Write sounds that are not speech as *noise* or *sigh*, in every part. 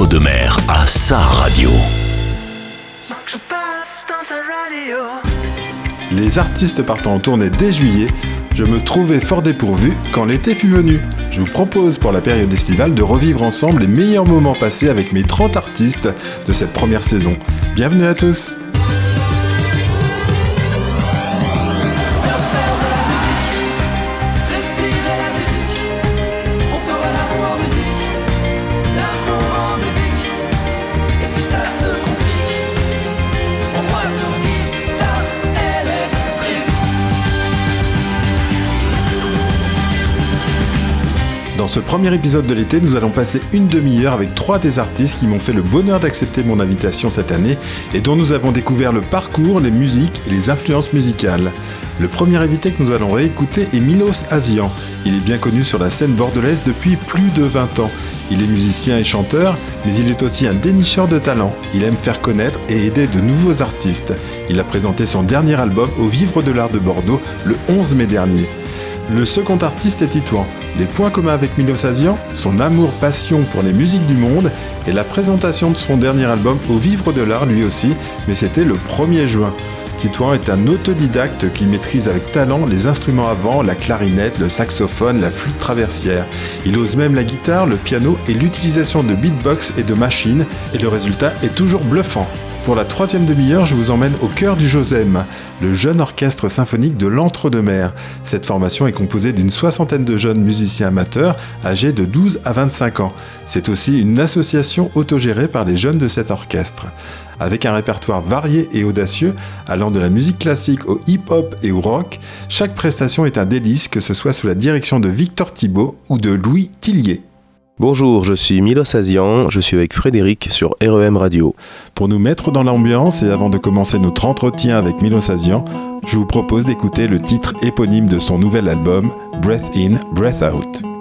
l'entre-deux-mer à sa radio. Les artistes partant en tournée dès juillet, je me trouvais fort dépourvu quand l'été fut venu. Je vous propose pour la période estivale de revivre ensemble les meilleurs moments passés avec mes 30 artistes de cette première saison. Bienvenue à tous ce premier épisode de l'été, nous allons passer une demi-heure avec trois des artistes qui m'ont fait le bonheur d'accepter mon invitation cette année et dont nous avons découvert le parcours, les musiques et les influences musicales. Le premier invité que nous allons réécouter est Milos Asian. Il est bien connu sur la scène bordelaise depuis plus de 20 ans. Il est musicien et chanteur, mais il est aussi un dénicheur de talent. Il aime faire connaître et aider de nouveaux artistes. Il a présenté son dernier album au Vivre de l'Art de Bordeaux le 11 mai dernier. Le second artiste est Titouan. Les points communs avec Milos Asian, son amour-passion pour les musiques du monde et la présentation de son dernier album au Vivre de l'Art lui aussi, mais c'était le 1er juin. Titouan est un autodidacte qui maîtrise avec talent les instruments avant, la clarinette, le saxophone, la flûte traversière. Il ose même la guitare, le piano et l'utilisation de beatbox et de machines, et le résultat est toujours bluffant. Pour la troisième demi-heure, je vous emmène au cœur du Josem, le jeune orchestre symphonique de l'Entre-deux-Mers. Cette formation est composée d'une soixantaine de jeunes musiciens amateurs âgés de 12 à 25 ans. C'est aussi une association autogérée par les jeunes de cet orchestre. Avec un répertoire varié et audacieux, allant de la musique classique au hip-hop et au rock, chaque prestation est un délice, que ce soit sous la direction de Victor Thibault ou de Louis Tillier. Bonjour, je suis Milos Asian, je suis avec Frédéric sur REM Radio. Pour nous mettre dans l'ambiance et avant de commencer notre entretien avec Milos Asian, je vous propose d'écouter le titre éponyme de son nouvel album, Breath In, Breath Out.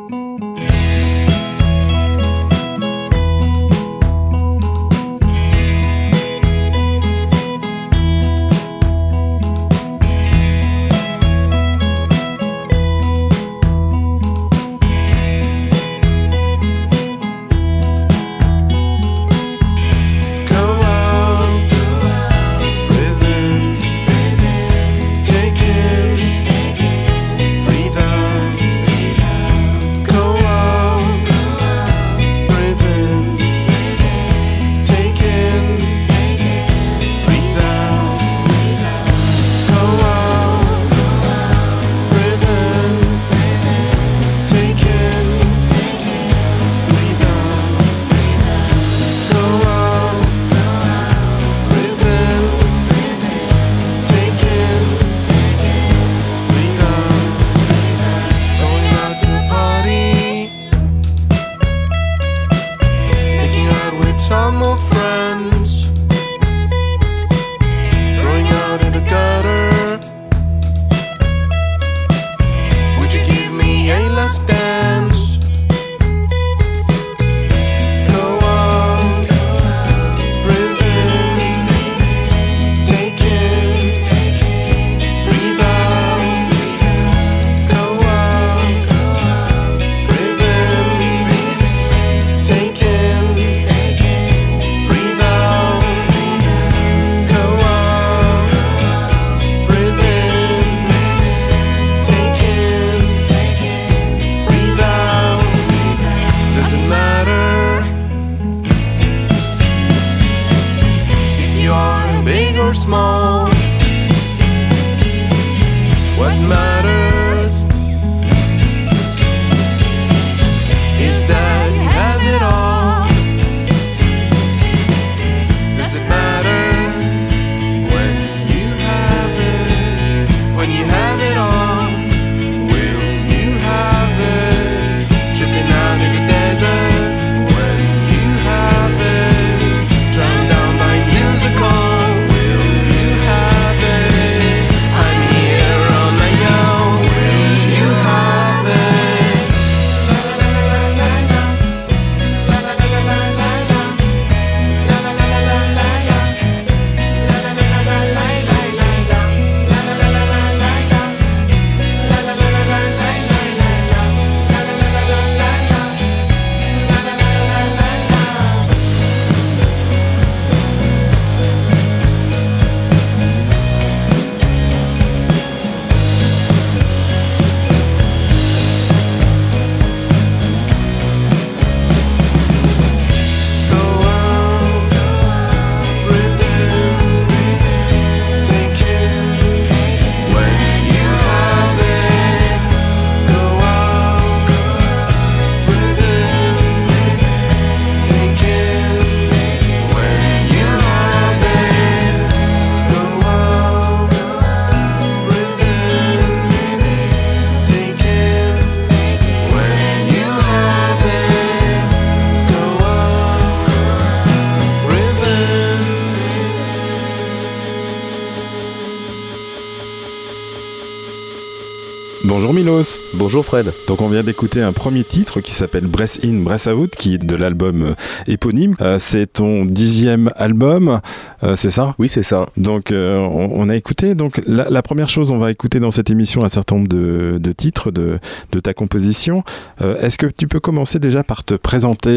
Milos. Bonjour Fred. Donc on vient d'écouter un premier titre qui s'appelle Breath In, Breath Out, qui est de l'album euh, éponyme. Euh, c'est ton dixième album, euh, c'est ça? Oui, c'est ça. Donc on, a écouté. Donc la, première chose, on va écouter dans cette émission un certain nombre de, titres de, ta composition. Est-ce que tu peux commencer déjà par te présenter?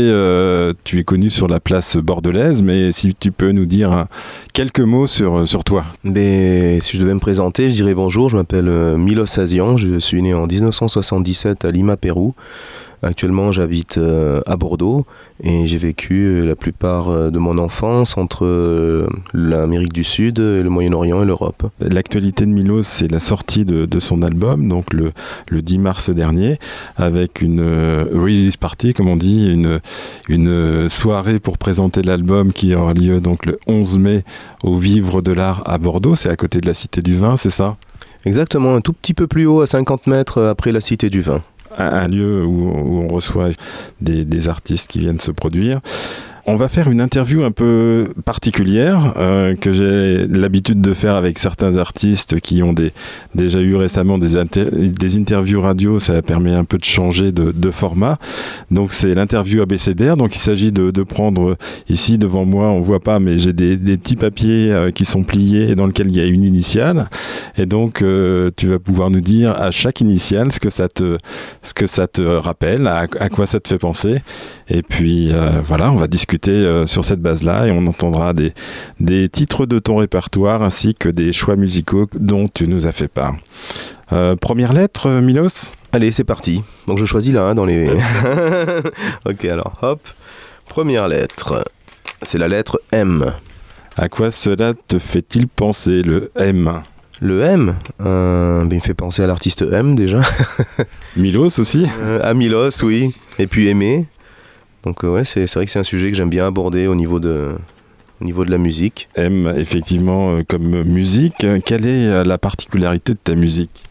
Tu es connu sur la place bordelaise, mais si tu peux nous dire quelques mots sur, sur toi. Mais si je devais me présenter, je dirais bonjour, je m'appelle Milos Azian, je suis né en 1977 à Lima, Pérou. Actuellement, j'habite euh, à Bordeaux et j'ai vécu euh, la plupart euh, de mon enfance entre l'Amérique du Sud, le Moyen-Orient et l'Europe. L'actualité de Milos, c'est la sortie de, son album, donc le, le, 10 mars dernier, avec une release party, comme on dit, une, une soirée pour présenter l'album qui aura lieu donc le 11 mai au Vivre de l'Art à Bordeaux. C'est à côté de la Cité du Vin, c'est ça? Exactement, un tout petit peu plus haut, à 50 mètres après la Cité du Vin. Un, lieu où, on reçoit des, des, artistes qui viennent se produire. On va faire une interview un peu particulière euh, que j'ai l'habitude de faire avec certains artistes qui ont déjà eu récemment des, interviews radio. Ça permet un peu de changer de, format. Donc c'est l'interview abécédaire. Donc il s'agit de, prendre ici devant moi, on voit pas, mais j'ai des, petits papiers euh, qui sont pliés et dans lesquels il y a une initiale. Et donc euh, tu vas pouvoir nous dire à chaque initiale ce que ça te, rappelle, à quoi ça te fait penser. Et puis voilà, on va discuter euh, sur cette base-là et on entendra des, des titres de ton répertoire ainsi que des choix musicaux dont tu nous as fait part. Euh, première lettre, euh, Milos? Allez, c'est parti. Donc je choisis là hein, dans les. *laughs* ok, alors hop. Première lettre. C'est la lettre M. À quoi cela te fait-il penser, le M? Le M, ben, il me fait penser à l'artiste M déjà. Milos aussi? À Milos, oui. Et puis Aimé. Donc euh, ouais, c'est vrai que c'est un sujet que j'aime bien aborder au niveau de, au niveau de la musique. M, effectivement, euh, comme musique, quelle est euh, la particularité de ta musique?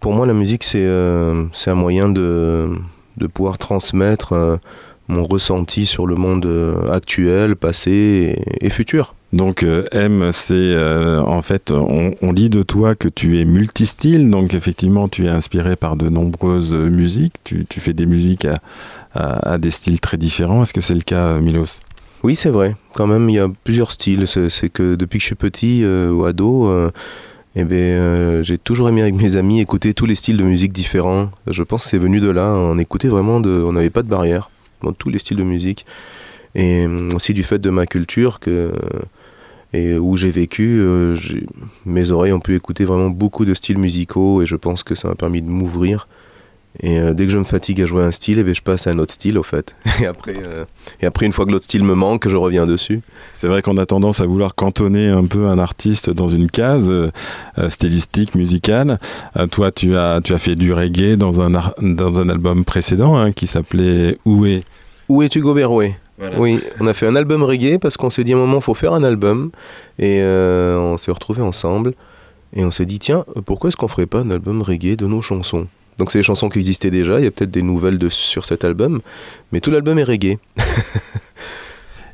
Pour moi, la musique, c'est un moyen de, de pouvoir transmettre mon ressenti sur le monde actuel, passé et, futur. Donc M, c'est en fait, on, lit de toi que tu es multistyle, donc effectivement tu es inspiré par de nombreuses musiques, tu, fais des musiques à, des styles très différents. Est-ce que c'est le cas, euh, Milos? Oui, c'est vrai. Quand même, il y a plusieurs styles. C'est que depuis que je suis petit euh, ou ado, euh, eh ben, j'ai toujours aimé avec mes amis écouter tous les styles de musique différents. Je pense que c'est venu de là. On écoutait vraiment, on n'avait pas de barrière dans tous les styles de musique. Et aussi du fait de ma culture que, et où j'ai vécu, mes oreilles ont pu écouter vraiment beaucoup de styles musicaux et je pense que ça m'a permis de m'ouvrir et euh, dès que je me fatigue à jouer un style, eh bien, je passe à un autre style, au fait. *laughs* Et après, euh, et après une fois que l'autre style me manque, je reviens dessus. C'est vrai qu'on a tendance à vouloir cantonner un peu un artiste dans une case euh, stylistique, musicale. toi, tu as, tu as fait du reggae dans un, dans un album précédent hein, qui s'appelait Où est? Où es-tu Goberoué Oui, on a fait un album reggae parce qu'on s'est dit à un moment, il faut faire un album. Et on s'est retrouvés ensemble. Et on s'est dit, tiens, pourquoi est-ce qu'on ferait pas un album reggae de nos chansons? Donc c'est des chansons qui existaient déjà, il y a peut-être des nouvelles de, sur cet album, mais tout l'album est reggae. *laughs*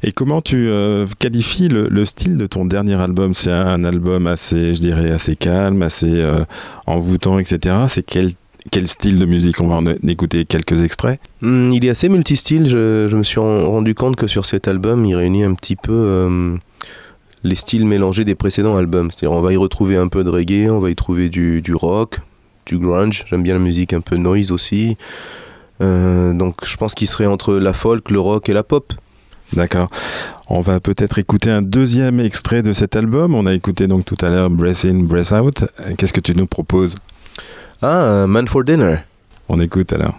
Et comment tu euh, qualifies le, style de ton dernier album? C'est un, album assez, je dirais, assez calme, assez euh, envoûtant, etc. C'est quel, quel style de musique On va en écouter quelques extraits. Hmm, il est assez multistyle. Je, je, me suis rendu compte que sur cet album, il réunit un petit peu euh, les styles mélangés des précédents albums. C'est-à-dire, on va y retrouver un peu de reggae, on va y trouver du, du rock, du grunge. J'aime bien la musique un peu noise aussi. Euh, donc je pense qu'il serait entre la folk, le rock et la pop. D'accord. On va peut-être écouter un deuxième extrait de cet album. On a écouté donc tout à l'heure Breath In, Breath Out. Qu'est-ce que tu nous proposes? Ah, Man for Dinner. On écoute alors.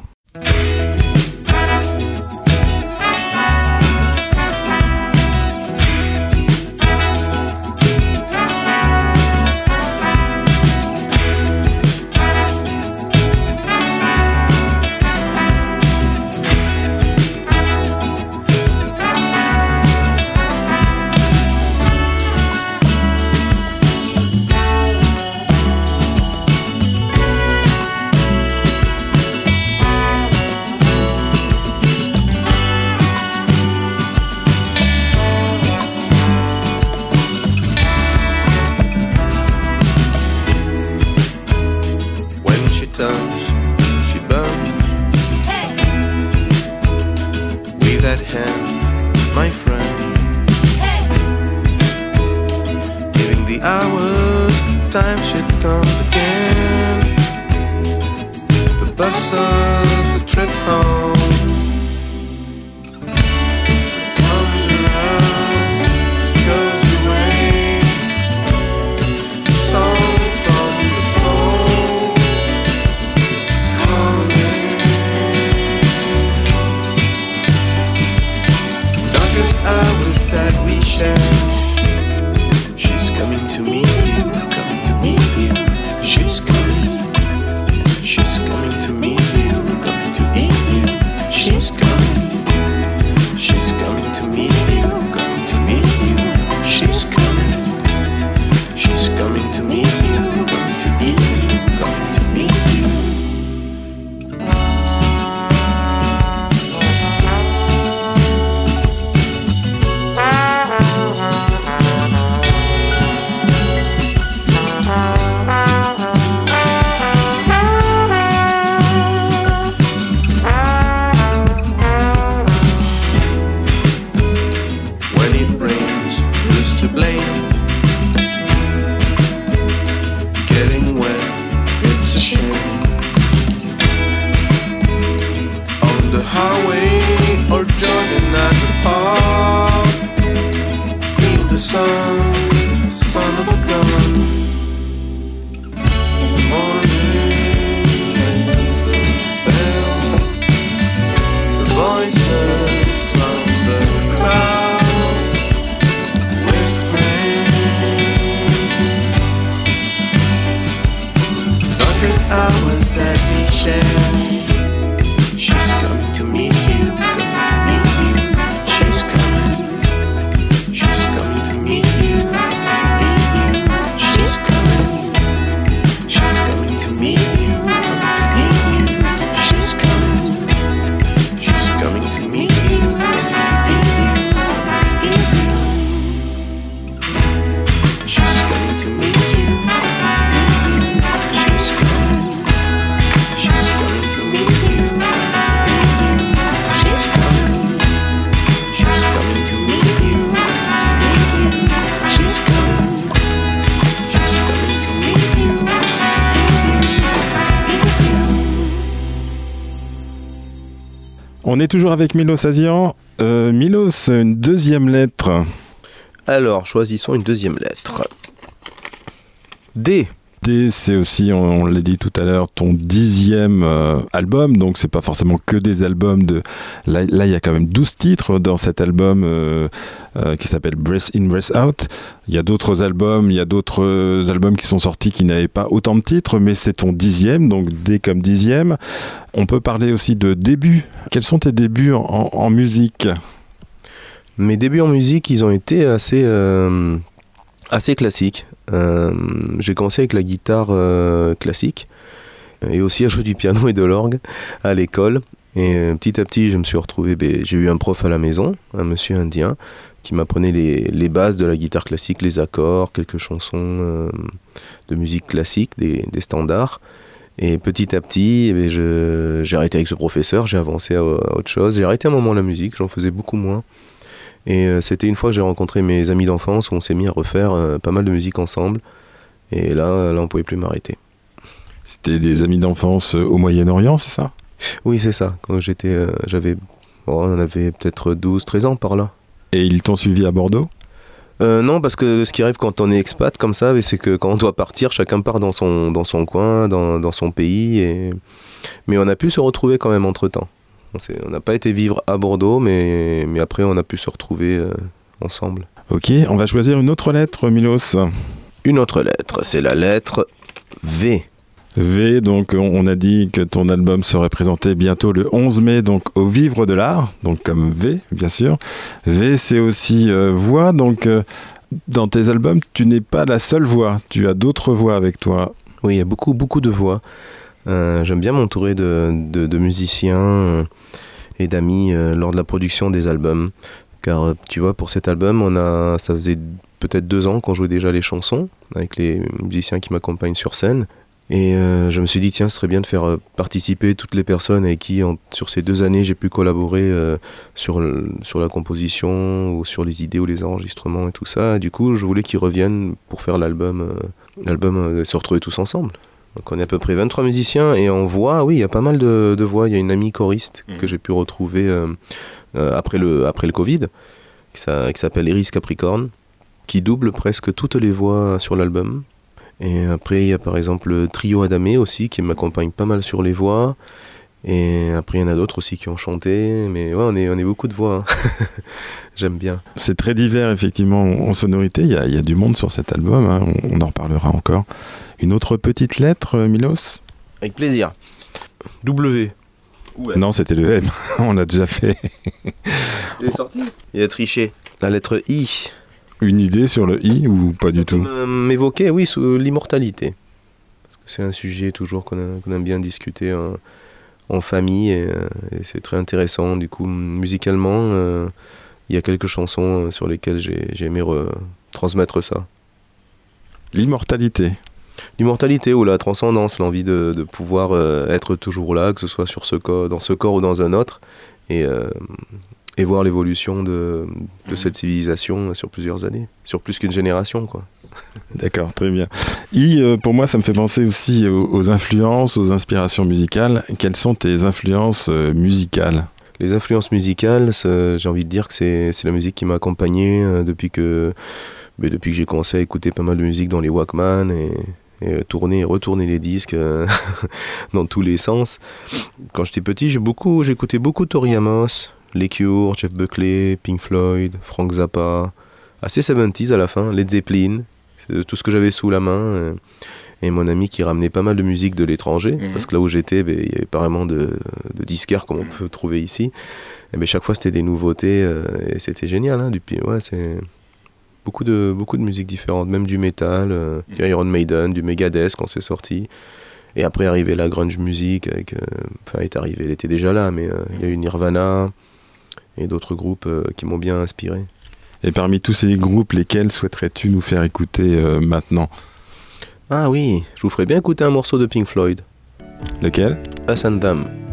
Toujours avec Milos Azian. Euh, Milos, une deuxième lettre. Alors, choisissons une deuxième lettre. D. C'est aussi, on, l'a dit tout à l'heure, ton dixième euh, album. Donc, c'est pas forcément que des albums de. Là, il y a quand même 12 titres dans cet album euh, euh, qui s'appelle Breath In, Breath Out. Il y a d'autres albums, il y a d'autres albums qui sont sortis qui n'avaient pas autant de titres, mais c'est ton dixième, donc D comme dixième. On peut parler aussi de débuts. Quels sont tes débuts en, en- musique? Mes débuts en musique, ils ont été assez, assez classiques. Euh, j'ai commencé avec la guitare euh, classique et aussi à jouer du piano et de l'orgue à l'école. Et euh, petit à petit, je me suis retrouvé. ben, j'ai eu un prof à la maison, un monsieur indien, qui m'apprenait les, bases de la guitare classique, les accords, quelques chansons de musique classique, des, standards. Et petit à petit, eh ben, j'ai arrêté avec ce professeur, j'ai avancé à, à autre chose. J'ai arrêté un moment la musique, j'en faisais beaucoup moins. Et euh, c'était une fois que j'ai rencontré mes amis d'enfance où on s'est mis à refaire euh, pas mal de musique ensemble. Et là, là on pouvait plus m'arrêter. C'était des amis d'enfance euh, au Moyen-Orient, c'est ça? Oui, c'est ça. Quand j'étais, euh, j'avais, on avait peut-être 12, 13 ans par là. Et ils t'ont suivi à Bordeaux? Non, parce que ce qui arrive quand on est expat comme ça, c'est que quand on doit partir, chacun part dans son, dans son coin, dans, dans son pays. Et... Mais on a pu se retrouver quand même entre temps. On n'a pas été vivre à Bordeaux, mais, mais après on a pu se retrouver euh, ensemble. Ok, on va choisir une autre lettre, Milos. Une autre lettre, c'est la lettre V. V, donc on on a dit que ton album serait présenté bientôt le 11 mai, donc au Vivre de l'Art, donc comme V, bien sûr. V, c'est aussi euh, voix, donc euh, dans tes albums, tu n'es pas la seule voix, tu as d'autres voix avec toi. Oui, il y a beaucoup, beaucoup de voix. Euh, J'aime bien m'entourer de, musiciens euh, et d'amis euh, lors de la production des albums. Car tu vois, pour cet album, on a, ça faisait peut-être deux ans qu'on jouait déjà les chansons avec les musiciens qui m'accompagnent sur scène. Et je me suis dit, tiens, ce serait bien de faire participer toutes les personnes avec qui, sur ces deux années, j'ai pu collaborer sur, sur la composition, ou sur les idées, ou les enregistrements et tout ça. du coup, je voulais qu'ils reviennent pour faire l'album, l'album se retrouver tous ensemble. Donc on est à peu près 23 musiciens et en voix, oui, il y a pas mal de, voix. Il y a une amie choriste que mmh. j'ai pu retrouver après, le, après le Covid, qui s'appelle Iris Capricorne, qui double presque toutes les voix sur l'album. Et après, il y a par exemple le trio Adamé aussi qui m'accompagne pas mal sur les voix. Et après, il y en a d'autres aussi qui ont chanté. Mais ouais, on est, on est beaucoup de voix. Hein. *laughs* J'aime bien. C'est très divers, effectivement, en sonorité. Il y a, il y a du monde sur cet album. Hein. On, en reparlera encore. Une autre petite lettre, euh, Milos Avec plaisir. W. Non, c'était le M. *laughs* on l'a déjà fait. *laughs* il est sorti Il a triché. La lettre I une idée sur le i ou pas du tout M'évoquer, oui, sur l'immortalité. Parce que c'est un sujet toujours qu'on aime bien discuter en, famille et, c'est très intéressant. Du coup, musicalement, euh, il y a quelques chansons sur lesquelles j'ai aimé transmettre ça. L'immortalité L'immortalité ou la transcendance, l'envie de, pouvoir euh, être toujours là, que ce soit sur ce corps, dans ce corps ou dans un autre. Et, euh, et voir l'évolution de, de, cette civilisation sur plusieurs années, sur plus qu'une génération. quoi. *laughs* D'accord, très bien. I, euh, pour moi, ça me fait penser aussi aux, influences, aux inspirations musicales. Quelles sont tes influences musicales? Les influences musicales, j'ai envie de dire que c'est la musique qui m'a accompagné depuis que, mais depuis que j'ai commencé à écouter pas mal de musique dans les Walkman et, et tourner et retourner les disques *laughs* dans tous les sens. Quand j'étais petit, j'ai beaucoup, j'écoutais beaucoup Tori Amos, les Cure, Jeff Buckley, Pink Floyd, Frank Zappa, assez 70s à la fin, Led Zeppelin, c'est tout ce que j'avais sous la main. Euh, et mon ami qui ramenait pas mal de musique de l'étranger, mhm. parce que là où j'étais, ben, il n'y avait pas vraiment de, de disquaires comme on peut trouver ici. Et ben, chaque fois, c'était des nouveautés euh, et c'était génial. Hein, du, ouais, c'est beaucoup de, beaucoup de musique différente, même du métal, euh, du mhm. Iron Maiden, du Megadeth quand c'est sorti. Et après, arrivé la grunge music, avec, enfin, est arrivé, elle était déjà là, mais il y a eu Nirvana, et d'autres groupes euh, qui m'ont bien inspiré. Et parmi tous ces groupes, lesquels souhaiterais-tu nous faire écouter euh, maintenant? Ah oui, je vous ferais bien écouter un morceau de Pink Floyd. Lequel? Us and Them.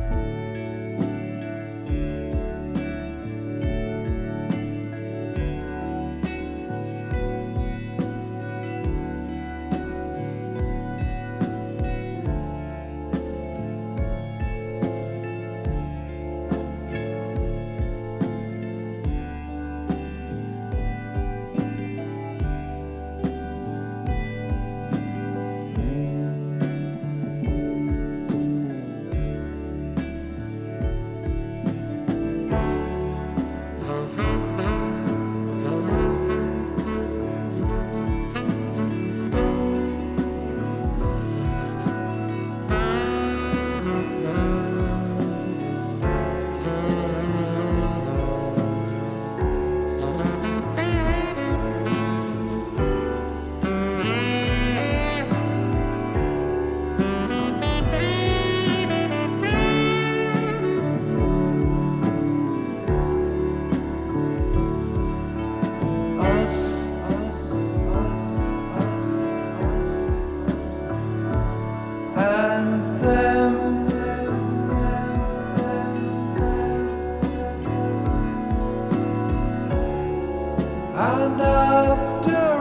enough to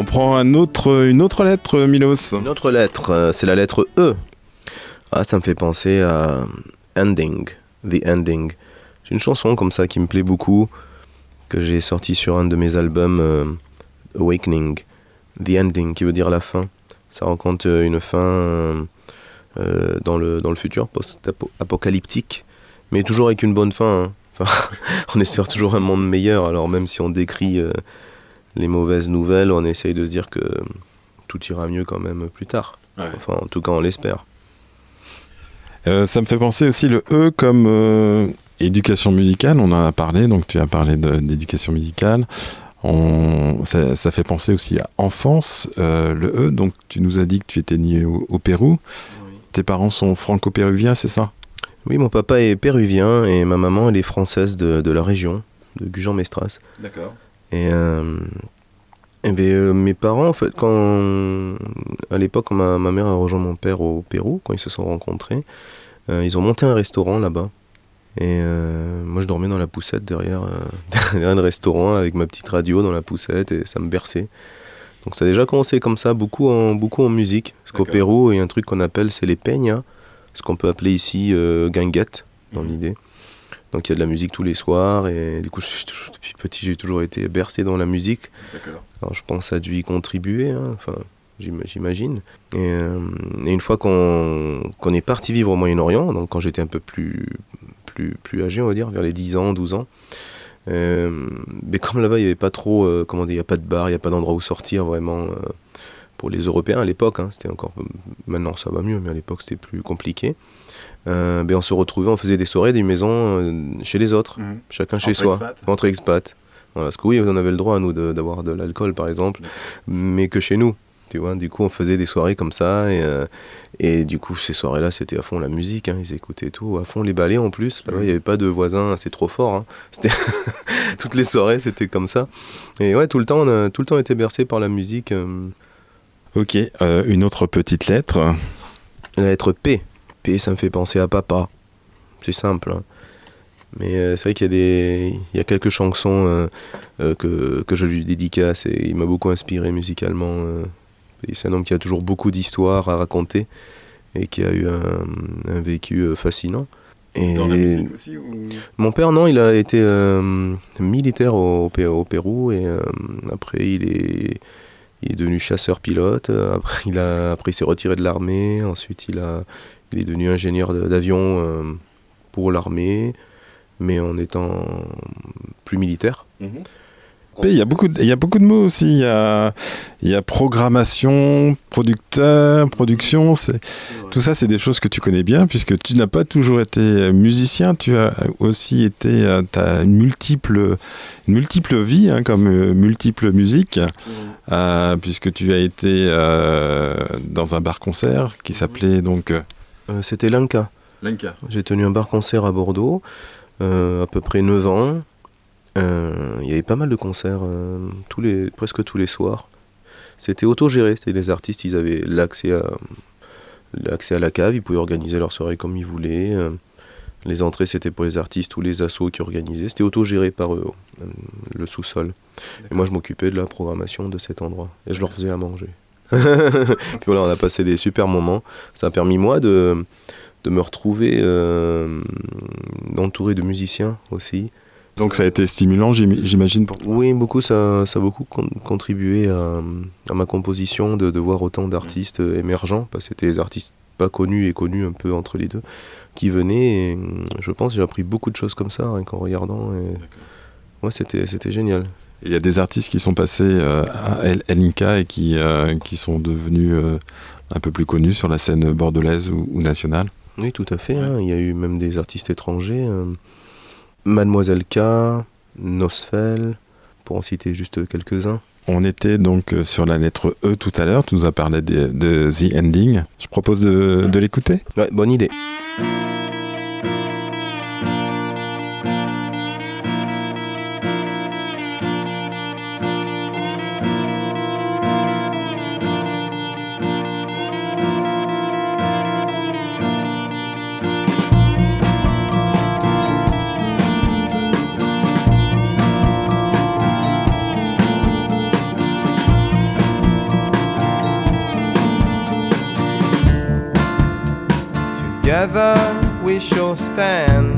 On prend une autre lettre, Milos. Une autre lettre, euh, c'est la lettre E. Ah, ça me fait penser à Ending, The Ending. C'est une chanson comme ça qui me plaît beaucoup, que j'ai sortie sur un de mes albums euh, Awakening, The Ending, qui veut dire la fin. Ça raconte euh, une fin dans, le, dans le futur post-apocalyptique, mais toujours avec une bonne fin. hein. *laughs* On espère toujours un monde meilleur, alors même si on décrit les mauvaises nouvelles, on essaye de se dire que tout ira mieux quand même plus tard. Enfin, en tout cas, on l'espère. Euh, ça me fait penser aussi le E comme euh, éducation musicale. On en a parlé, donc tu as parlé de- d'éducation musicale. On, ça, ça fait penser aussi à enfance, euh, le E. Donc tu nous as dit que tu étais né au, au Pérou. Tes parents sont franco-péruviens, c'est ça? Oui, mon papa est péruvien et ma maman, elle est française de, de la région, de Gujan-Mestras. D'accord. Et, euh, eh ben, euh, mes parents, en fait, quand à l'époque, ma, ma mère a rejoint mon père au Pérou, quand ils se sont rencontrés, euh, ils ont monté un restaurant là-bas. Et euh, moi, je dormais dans la poussette derrière, euh, *laughs* derrière un restaurant avec ma petite radio dans la poussette et ça me berçait. Donc ça a déjà commencé comme ça, beaucoup en, beaucoup en musique. Parce qu'au. Pérou, il y a un truc qu'on appelle, c'est les peñas, ce qu'on peut appeler ici euh, guinguette, dans Mhm. l'idée. Donc il y a de la musique tous les soirs et du coup, je suis toujours- depuis petit, j'ai toujours été bercé dans la musique. Alors je pense que ça a dû y contribuer, hein, enfin j'im- j'imagine. Et, euh, et une fois qu'on est parti vivre au Moyen-Orient, donc quand j'étais un peu plus, plus, plus âgé, on va dire, vers les 10 ans, 12 ans, euh, mais comme là-bas il n'y avait pas trop, euh, comment dire, il n'y a pas de bar, il n'y a pas d'endroit où sortir vraiment pour les Européens à l'époque, hein, c'était encore, maintenant ça va mieux, mais à l'époque c'était plus compliqué. Euh, ben, on se retrouvait, on faisait des soirées, des maisons euh, chez les autres chacun chez Entre soi, entre expats. Voilà, parce que oui, on avait le droit, nous, d'avoir de, l'alcool, par exemple, mais que chez nous. Tu vois, du coup, on faisait des soirées comme ça, et, euh, et du coup, ces soirées-là, c'était à fond la musique, hein, ils écoutaient tout, à fond les ballets en plus. Là-bas, il n'y avait pas de voisins, c'est trop fort. hein. *laughs* C'était *laughs* Toutes les soirées, c'était comme ça. Et ouais, tout le temps, on a tout le temps été bercé par la musique. Ok, euh, une autre petite lettre. La lettre P. P, ça me fait penser à papa. C'est simple. hein. Mais euh, c'est vrai qu'il y a des, il y a quelques chansons euh, euh, que, que je lui dédicace et il m'a beaucoup inspiré musicalement. euh. C'est un homme qui a toujours beaucoup d'histoires à raconter et qui a eu un, un vécu fascinant. Et aussi mon père, non, il a été euh, militaire au, au Pé- au Pérou et euh, après il est, il est devenu chasseur-pilote. Euh, Après, *laughs* il a, après, s'est retiré de l'armée. Ensuite, il, a, il est devenu ingénieur d'avion euh, pour l'armée, mais en étant plus militaire. Il y, a beaucoup de, il y a beaucoup de mots aussi. Il y a, il y a programmation, producteur, production. C'est, tout ça, c'est des choses que tu connais bien puisque tu n'as pas toujours été musicien. Tu as aussi été. Tu as une multiple, une multiple vie, hein, comme euh, multiple musique, euh, puisque tu as été euh, dans un bar-concert qui s'appelait donc. euh, Euh, C'était l'Inca. Lenka. J'ai tenu un bar-concert à Bordeaux, euh, à peu près 9 ans. Euh, Il y avait pas mal de concerts, euh, tous les, presque tous les soirs. C'était autogéré, c'était les artistes, ils avaient l'accès à, à la cave, ils pouvaient organiser leur soirée comme ils voulaient. euh, les entrées, c'était pour les artistes ou les assos qui organisaient. C'était autogéré par eux, le sous-sol. Et moi, je m'occupais de la programmation de cet endroit. Et je leur faisais à manger. *laughs* Puis voilà, on a passé des super moments. Ça a permis, moi, de, de me retrouver euh, entouré de musiciens aussi. Donc ça a été stimulant, j'im- j'imagine, pour toi. Oui, beaucoup, ça, ça a beaucoup con- contribué à, à ma composition de, de voir autant d'artistes euh, émergents, parce que c'était des artistes pas connus et connus un peu entre les deux, qui venaient. Et hum, je pense j'ai appris beaucoup de choses comme ça, rien qu'en regardant. Et... Ouais, c'était, génial. Il y a des artistes qui sont passés euh, à LNK et qui, euh, qui sont devenus euh, un peu plus connus sur la scène bordelaise ou, ou nationale? Oui, tout à fait. hein. Il y a eu même des artistes étrangers. Mademoiselle K, Nosfell, pour en citer juste quelques-uns. On était donc euh, sur la lettre E tout à l'heure, tu nous as parlé de, de The Ending. Je propose de, de l'écouter? Ouais, bonne idée. shall stand.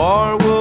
war will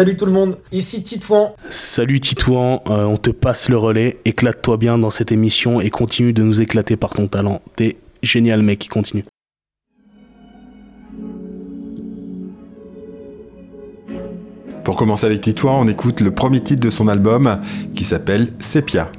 Salut tout le monde, ici Titouan. Salut Titouan, euh, on te passe le relais, éclate-toi bien dans cette émission et continue de nous éclater par ton talent. T'es génial mec, continue. Pour commencer avec Titouan, on écoute le premier titre de son album qui s'appelle Sepia.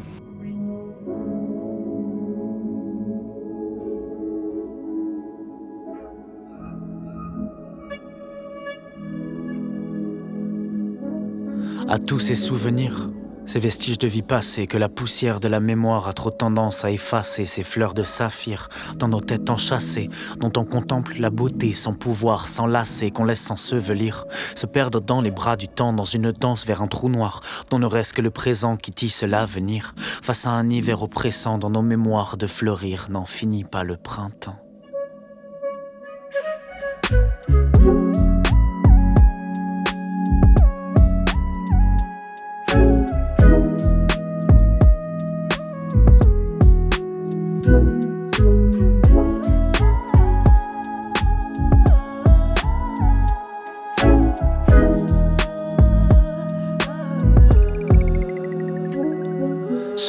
À tous ces souvenirs, ces vestiges de vie passée que la poussière de la mémoire a trop tendance à effacer, ces fleurs de saphir dans nos têtes enchâssées, dont on contemple la beauté sans pouvoir s'enlacer, qu'on laisse s'ensevelir, se perdre dans les bras du temps, dans une danse vers un trou noir, dont ne reste que le présent qui tisse l'avenir, face à un hiver oppressant dans nos mémoires de fleurir, n'en finit pas le printemps.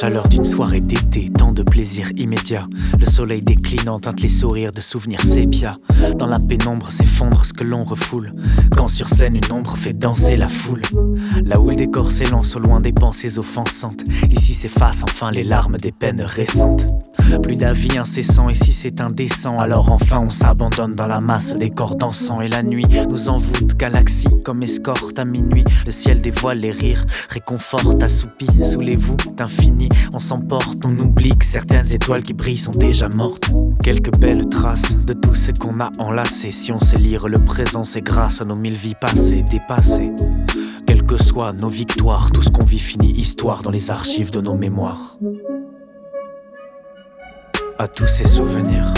Chaleur d'une soirée d'été, tant de plaisir immédiat. Le soleil déclinant teinte les sourires de souvenirs sépia. Dans la pénombre s'effondre ce que l'on refoule. Quand sur scène une ombre fait danser la foule. La houle des corps s'élance au loin des pensées offensantes. Ici s'effacent enfin les larmes des peines récentes. Plus d'avis incessant, ici c'est indécent. Alors enfin on s'abandonne dans la masse, les corps dansants et la nuit nous envoûte, galaxie comme escorte à minuit. Le ciel dévoile les rires, réconforte, assoupi sous les voûtes infinies. On s'emporte, on oublie que certaines étoiles qui brillent sont déjà mortes. Quelques belles traces de tout ce qu'on a enlacé. Si on sait lire le présent, c'est grâce à nos mille vies passées, dépassées. Quelles que soient nos victoires, tout ce qu'on vit finit histoire dans les archives de nos mémoires à tous ces souvenirs,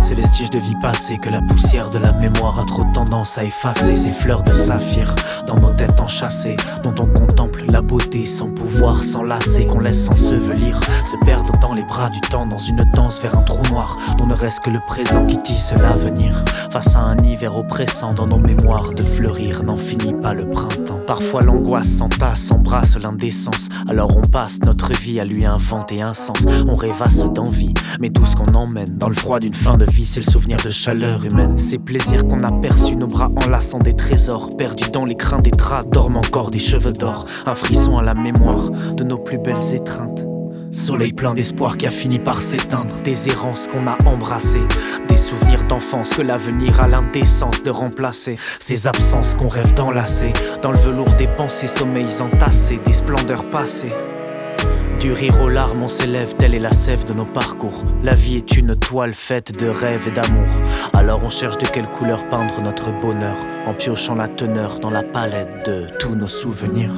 Ces vestiges de vie passée que la poussière de la mémoire a trop tendance à effacer. Ces fleurs de saphir dans nos têtes enchâssées, dont on contemple la beauté sans pouvoir s'enlacer, qu'on laisse s'ensevelir, se perdre dans les bras du temps, dans une danse vers un trou noir, dont ne reste que le présent qui tisse l'avenir. Face à un hiver oppressant dans nos mémoires de fleurir, n'en finit pas le printemps. Parfois l'angoisse s'entasse, embrasse l'indécence, alors on passe notre vie à lui inventer un sens. On rêvasse d'envie, mais tout ce qu'on emmène dans le froid d'une fin c'est le souvenir de chaleur humaine. Ces plaisirs qu'on a perçus, nos bras enlaçant des trésors, perdus dans les crins des draps, dorment encore des cheveux d'or. Un frisson à la mémoire de nos plus belles étreintes. Soleil plein d'espoir qui a fini par s'éteindre, des errances qu'on a embrassées, des souvenirs d'enfance que l'avenir a l'indécence de remplacer, ces absences qu'on rêve d'enlacer, dans le velours des pensées, sommeils entassés, des splendeurs passées. Du rire aux larmes, on s'élève, telle est la sève de nos parcours. La vie est une toile faite de rêves et d'amour. Alors on cherche de quelle couleur peindre notre bonheur, en piochant la teneur dans la palette de tous nos souvenirs.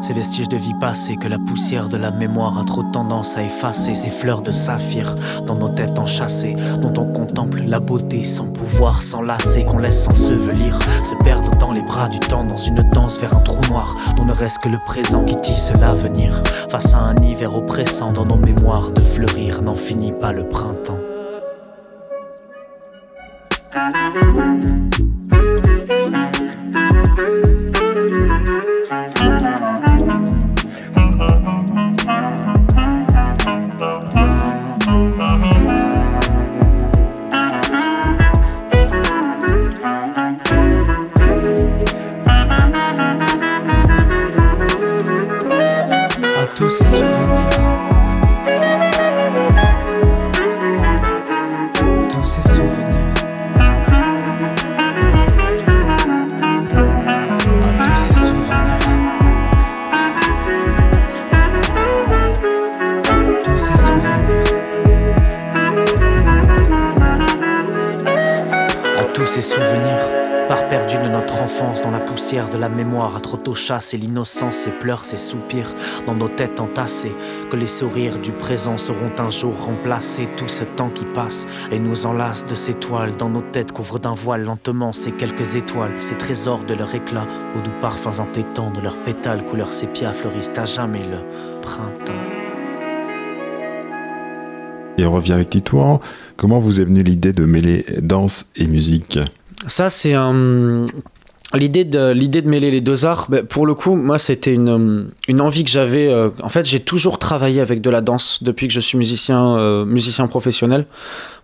Ces vestiges de vie passée que la poussière de la mémoire a trop tendance à effacer. Ces fleurs de saphir dans nos têtes enchâssées, dont on contemple la beauté sans pouvoir s'enlacer, qu'on laisse s'ensevelir, se perdre dans les bras du temps, dans une danse vers un trou noir, dont ne reste que le présent qui tisse l'avenir. Face à un hiver oppressant dans nos mémoires de fleurir, n'en finit pas le printemps. Tous ces souvenirs. Tous ces souvenirs. Part perdue de notre enfance dans la poussière de la mémoire, à trop tôt chassé l'innocence, ses pleurs, ses soupirs, dans nos têtes entassées, que les sourires du présent seront un jour remplacés, tout ce temps qui passe et nous enlace de ces toiles, dans nos têtes couvrent d'un voile lentement ces quelques étoiles, ces trésors de leur éclat, aux doux parfums entêtants de leurs pétales, couleur sépia fleurissent à jamais le printemps. Et on revient avec Titouan. Comment vous est venue l'idée de mêler danse et musique? Ça, c'est. L'idée de, mêler les deux arts, ben, pour le coup, moi, c'était une, envie que j'avais. euh, en fait, j'ai toujours travaillé avec de la danse depuis que je suis musicien, euh, professionnel.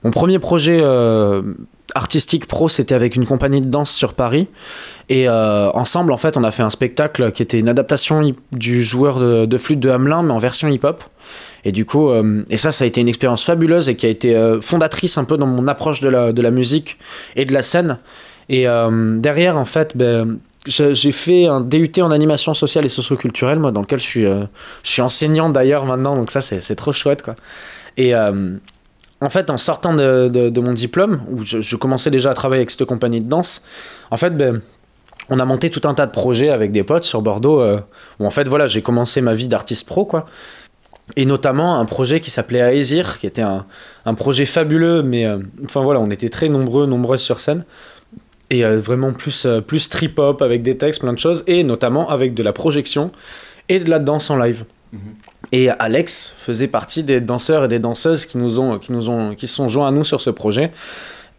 Mon premier projet euh, artistique pro, c'était avec une compagnie de danse sur Paris. Et ensemble, en fait, on a fait un spectacle qui était une adaptation du joueur de flûte de Hamelin, mais en version hip-hop. Et du coup, euh, et ça, ça a été une expérience fabuleuse et qui a été euh, fondatrice un peu dans mon approche de la, de la musique et de la scène. Et euh, derrière, en fait, ben, j'ai fait un DUT en animation sociale et socioculturelle, moi, dans lequel je suis, je enseignant d'ailleurs maintenant, donc ça, c'est trop chouette, quoi. Et en fait, en sortant de, de- mon diplôme, où je, commençais déjà à travailler avec cette compagnie de danse, en fait, ben, on a monté tout un tas de projets avec des potes sur Bordeaux, où en fait, voilà, j'ai commencé ma vie d'artiste pro, quoi. Et notamment un projet qui s'appelait Aesir, qui était un, un projet fabuleux, mais euh, enfin voilà, on était très nombreux, nombreuses sur scène. Et euh, vraiment plus, euh, plus trip-hop avec des textes, plein de choses, et notamment avec de la projection et de la danse en live. Et Alex faisait partie des danseurs et des danseuses qui nous ont, qui nous ont, qui se sont joints à nous sur ce projet.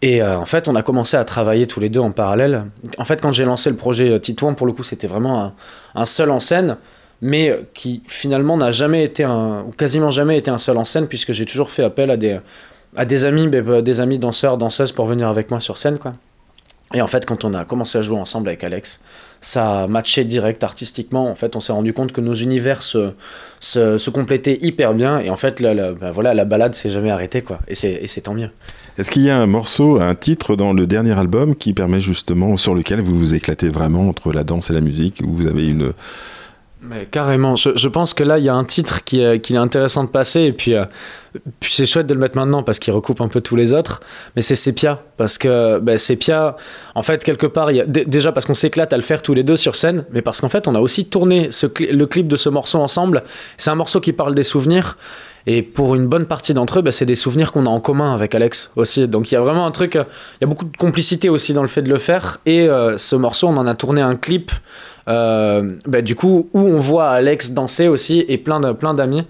Et euh, en fait, on a commencé à travailler tous les deux en parallèle. En fait, quand j'ai lancé le projet Titouan, pour le coup, c'était vraiment un, un seul en scène, mais qui finalement n'a jamais été un, ou quasiment jamais été un seul en scène, puisque j'ai toujours fait appel à des, à des amis, des amis danseurs, danseuses pour venir avec moi sur scène, quoi. Et en fait, quand on a commencé à jouer ensemble avec Alex, ça a matché direct artistiquement. En fait, on s'est rendu compte que nos univers se, se, complétaient hyper bien. Et en fait, la, la- ben voilà, la balade s'est jamais arrêtée, quoi. Et c'est tant mieux. Est-ce qu'il y a un morceau, un titre dans le dernier album qui permet justement, sur lequel vous vous éclatez vraiment entre la danse et la musique, où vous avez une, Mais carrément, je, pense que là, il y a un titre qui, est- intéressant de passer, et puis, euh, puis c'est chouette de le mettre maintenant parce qu'il recoupe un peu tous les autres, mais c'est Sepia, parce que ben, Sepia, en fait, quelque part, déjà parce qu'on s'éclate à le faire tous les deux sur scène, mais parce qu'en fait, on a aussi tourné le clip de ce morceau ensemble. C'est un morceau qui parle des souvenirs, et pour une bonne partie d'entre eux, ben, c'est des souvenirs qu'on a en commun avec Alex aussi. Donc il y a vraiment un truc, euh, il y a beaucoup de complicité aussi dans le fait de le faire, et euh, ce morceau, on en a tourné un clip. Euh, bah, du coup, où on voit Alex danser aussi et plein de- plein d'amis.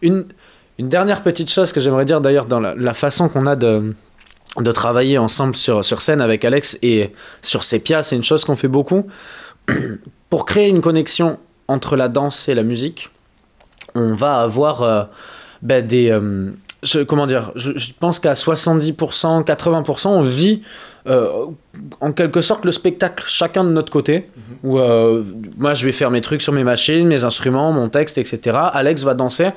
Une, dernière petite chose que j'aimerais dire d'ailleurs dans la, la façon qu'on a de, de travailler ensemble sur, sur scène avec Alex et sur Sepia, c'est une chose qu'on fait beaucoup. *clears throat* Pour créer une connexion entre la danse et la musique, on va avoir euh, bah, des. euh, je- comment dire Je, je pense qu'à 70%, 80%, on vit euh, en quelque sorte le spectacle chacun de notre côté. Où euh, moi je vais faire mes trucs sur mes machines, mes instruments, mon texte, etc. Alex va danser.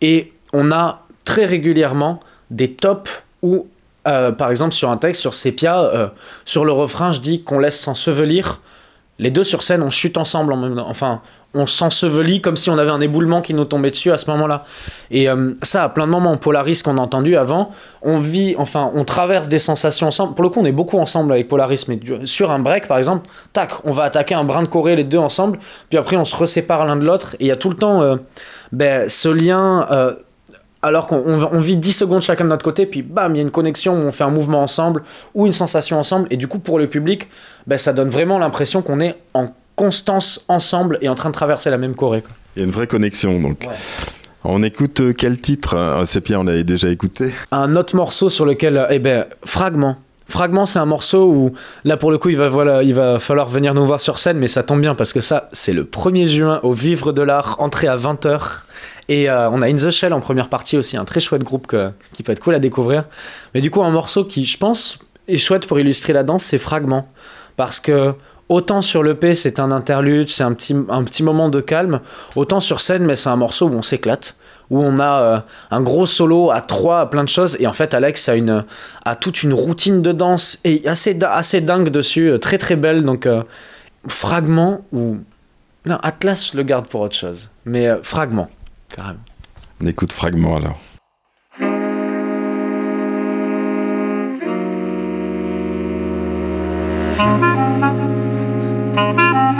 Et on a très régulièrement des tops où, euh, par exemple, sur un texte, sur Sepia, sur le refrain, je dis qu'on laisse s'ensevelir. Les deux sur scène, on chute ensemble en même temps. Enfin, on s'ensevelit comme si on avait un éboulement qui nous tombait dessus à ce moment-là. Et euh, ça, à plein de moments, Polaris qu'on a entendu avant, on vit, enfin, on traverse des sensations ensemble. Pour le coup, on est beaucoup ensemble avec Polaris, mais sur un break, par exemple, tac, on va attaquer un brin de Corée les deux ensemble, puis après on se resépare l'un de l'autre, et il y a tout le temps euh, ben, ce lien. euh, alors qu'on on- on vit 10 secondes chacun de notre côté, puis bam, il y a une connexion où on fait un mouvement ensemble ou une sensation ensemble, et du coup, pour le public, ben, ça donne vraiment l'impression qu'on est en constance ensemble et en train de traverser la même Corée. quoi. Il y a une vraie connexion donc. Ouais. On écoute euh, quel titre euh, C'est bien, on l'avait déjà écouté. un autre morceau sur lequel euh, eh ben fragment fragment c'est un morceau où là pour le coup il va voilà il va falloir venir nous voir sur scène mais ça tombe bien parce que ça c'est le 1er juin au Vivre de l'Art entrée à 20h et euh, on a In the Shell en première partie aussi un très chouette groupe que- qui peut être cool à découvrir mais du coup un morceau qui je pense est chouette pour illustrer la danse c'est fragment parce que Autant sur l'EP, c'est un interlude, c'est un petit, un petit moment de calme. Autant sur scène, mais c'est un morceau où on s'éclate, où on a euh, un gros solo à trois, à plein de choses. Et en fait, Alex a, une, a toute une routine de danse et assez, assez dingue dessus, euh, très très belle. Donc, euh, fragment ou. Non, Atlas, je le garde pour autre chose. Mais euh, fragment, carrément. On écoute Fragment alors. On revient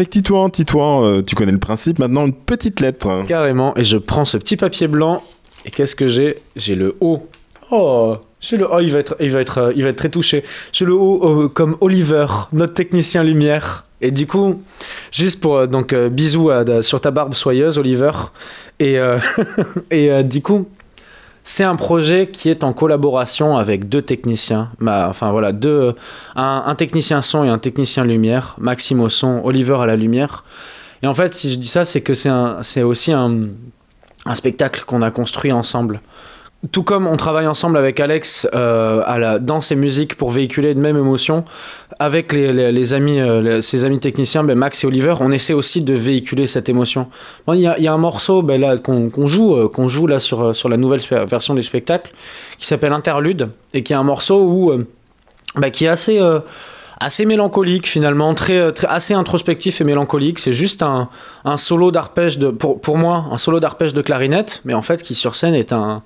avec Titouan. Titouan, euh, tu connais le principe. Maintenant, une petite lettre. Carrément. Et je prends ce petit papier blanc. Et qu'est-ce que j'ai? J'ai le O. Oh j'ai le oh, il va être, il va être, euh, il va être très touché. J'ai le O euh, comme Oliver, notre technicien lumière. Et du coup, juste pour euh, donc euh, bisous sur ta barbe soyeuse, Oliver. Et *laughs* et du coup, c'est un projet qui est en collaboration avec deux techniciens. Enfin voilà, deux, un, technicien son et un technicien lumière. Maxime au son, Oliver à la lumière. Et en fait, si je dis ça, c'est que c'est aussi un spectacle qu'on a construit ensemble. Tout comme on travaille ensemble avec Alex euh, dans ses musiques pour véhiculer une même émotion, avec les, amis, euh, les- ses amis techniciens, ben, Max et Oliver, on essaie aussi de véhiculer cette émotion. Il y, a, un morceau ben, là, qu'on joue, euh, qu'on joue là sur, sur la nouvelle version du spectacle qui s'appelle Interlude et qui est un morceau où, ben, qui est assez, assez mélancolique finalement, très, euh, très, assez introspectif et mélancolique. C'est juste un, un solo d'arpège de, pour, pour moi, un solo d'arpège de clarinette, mais en fait qui sur scène est un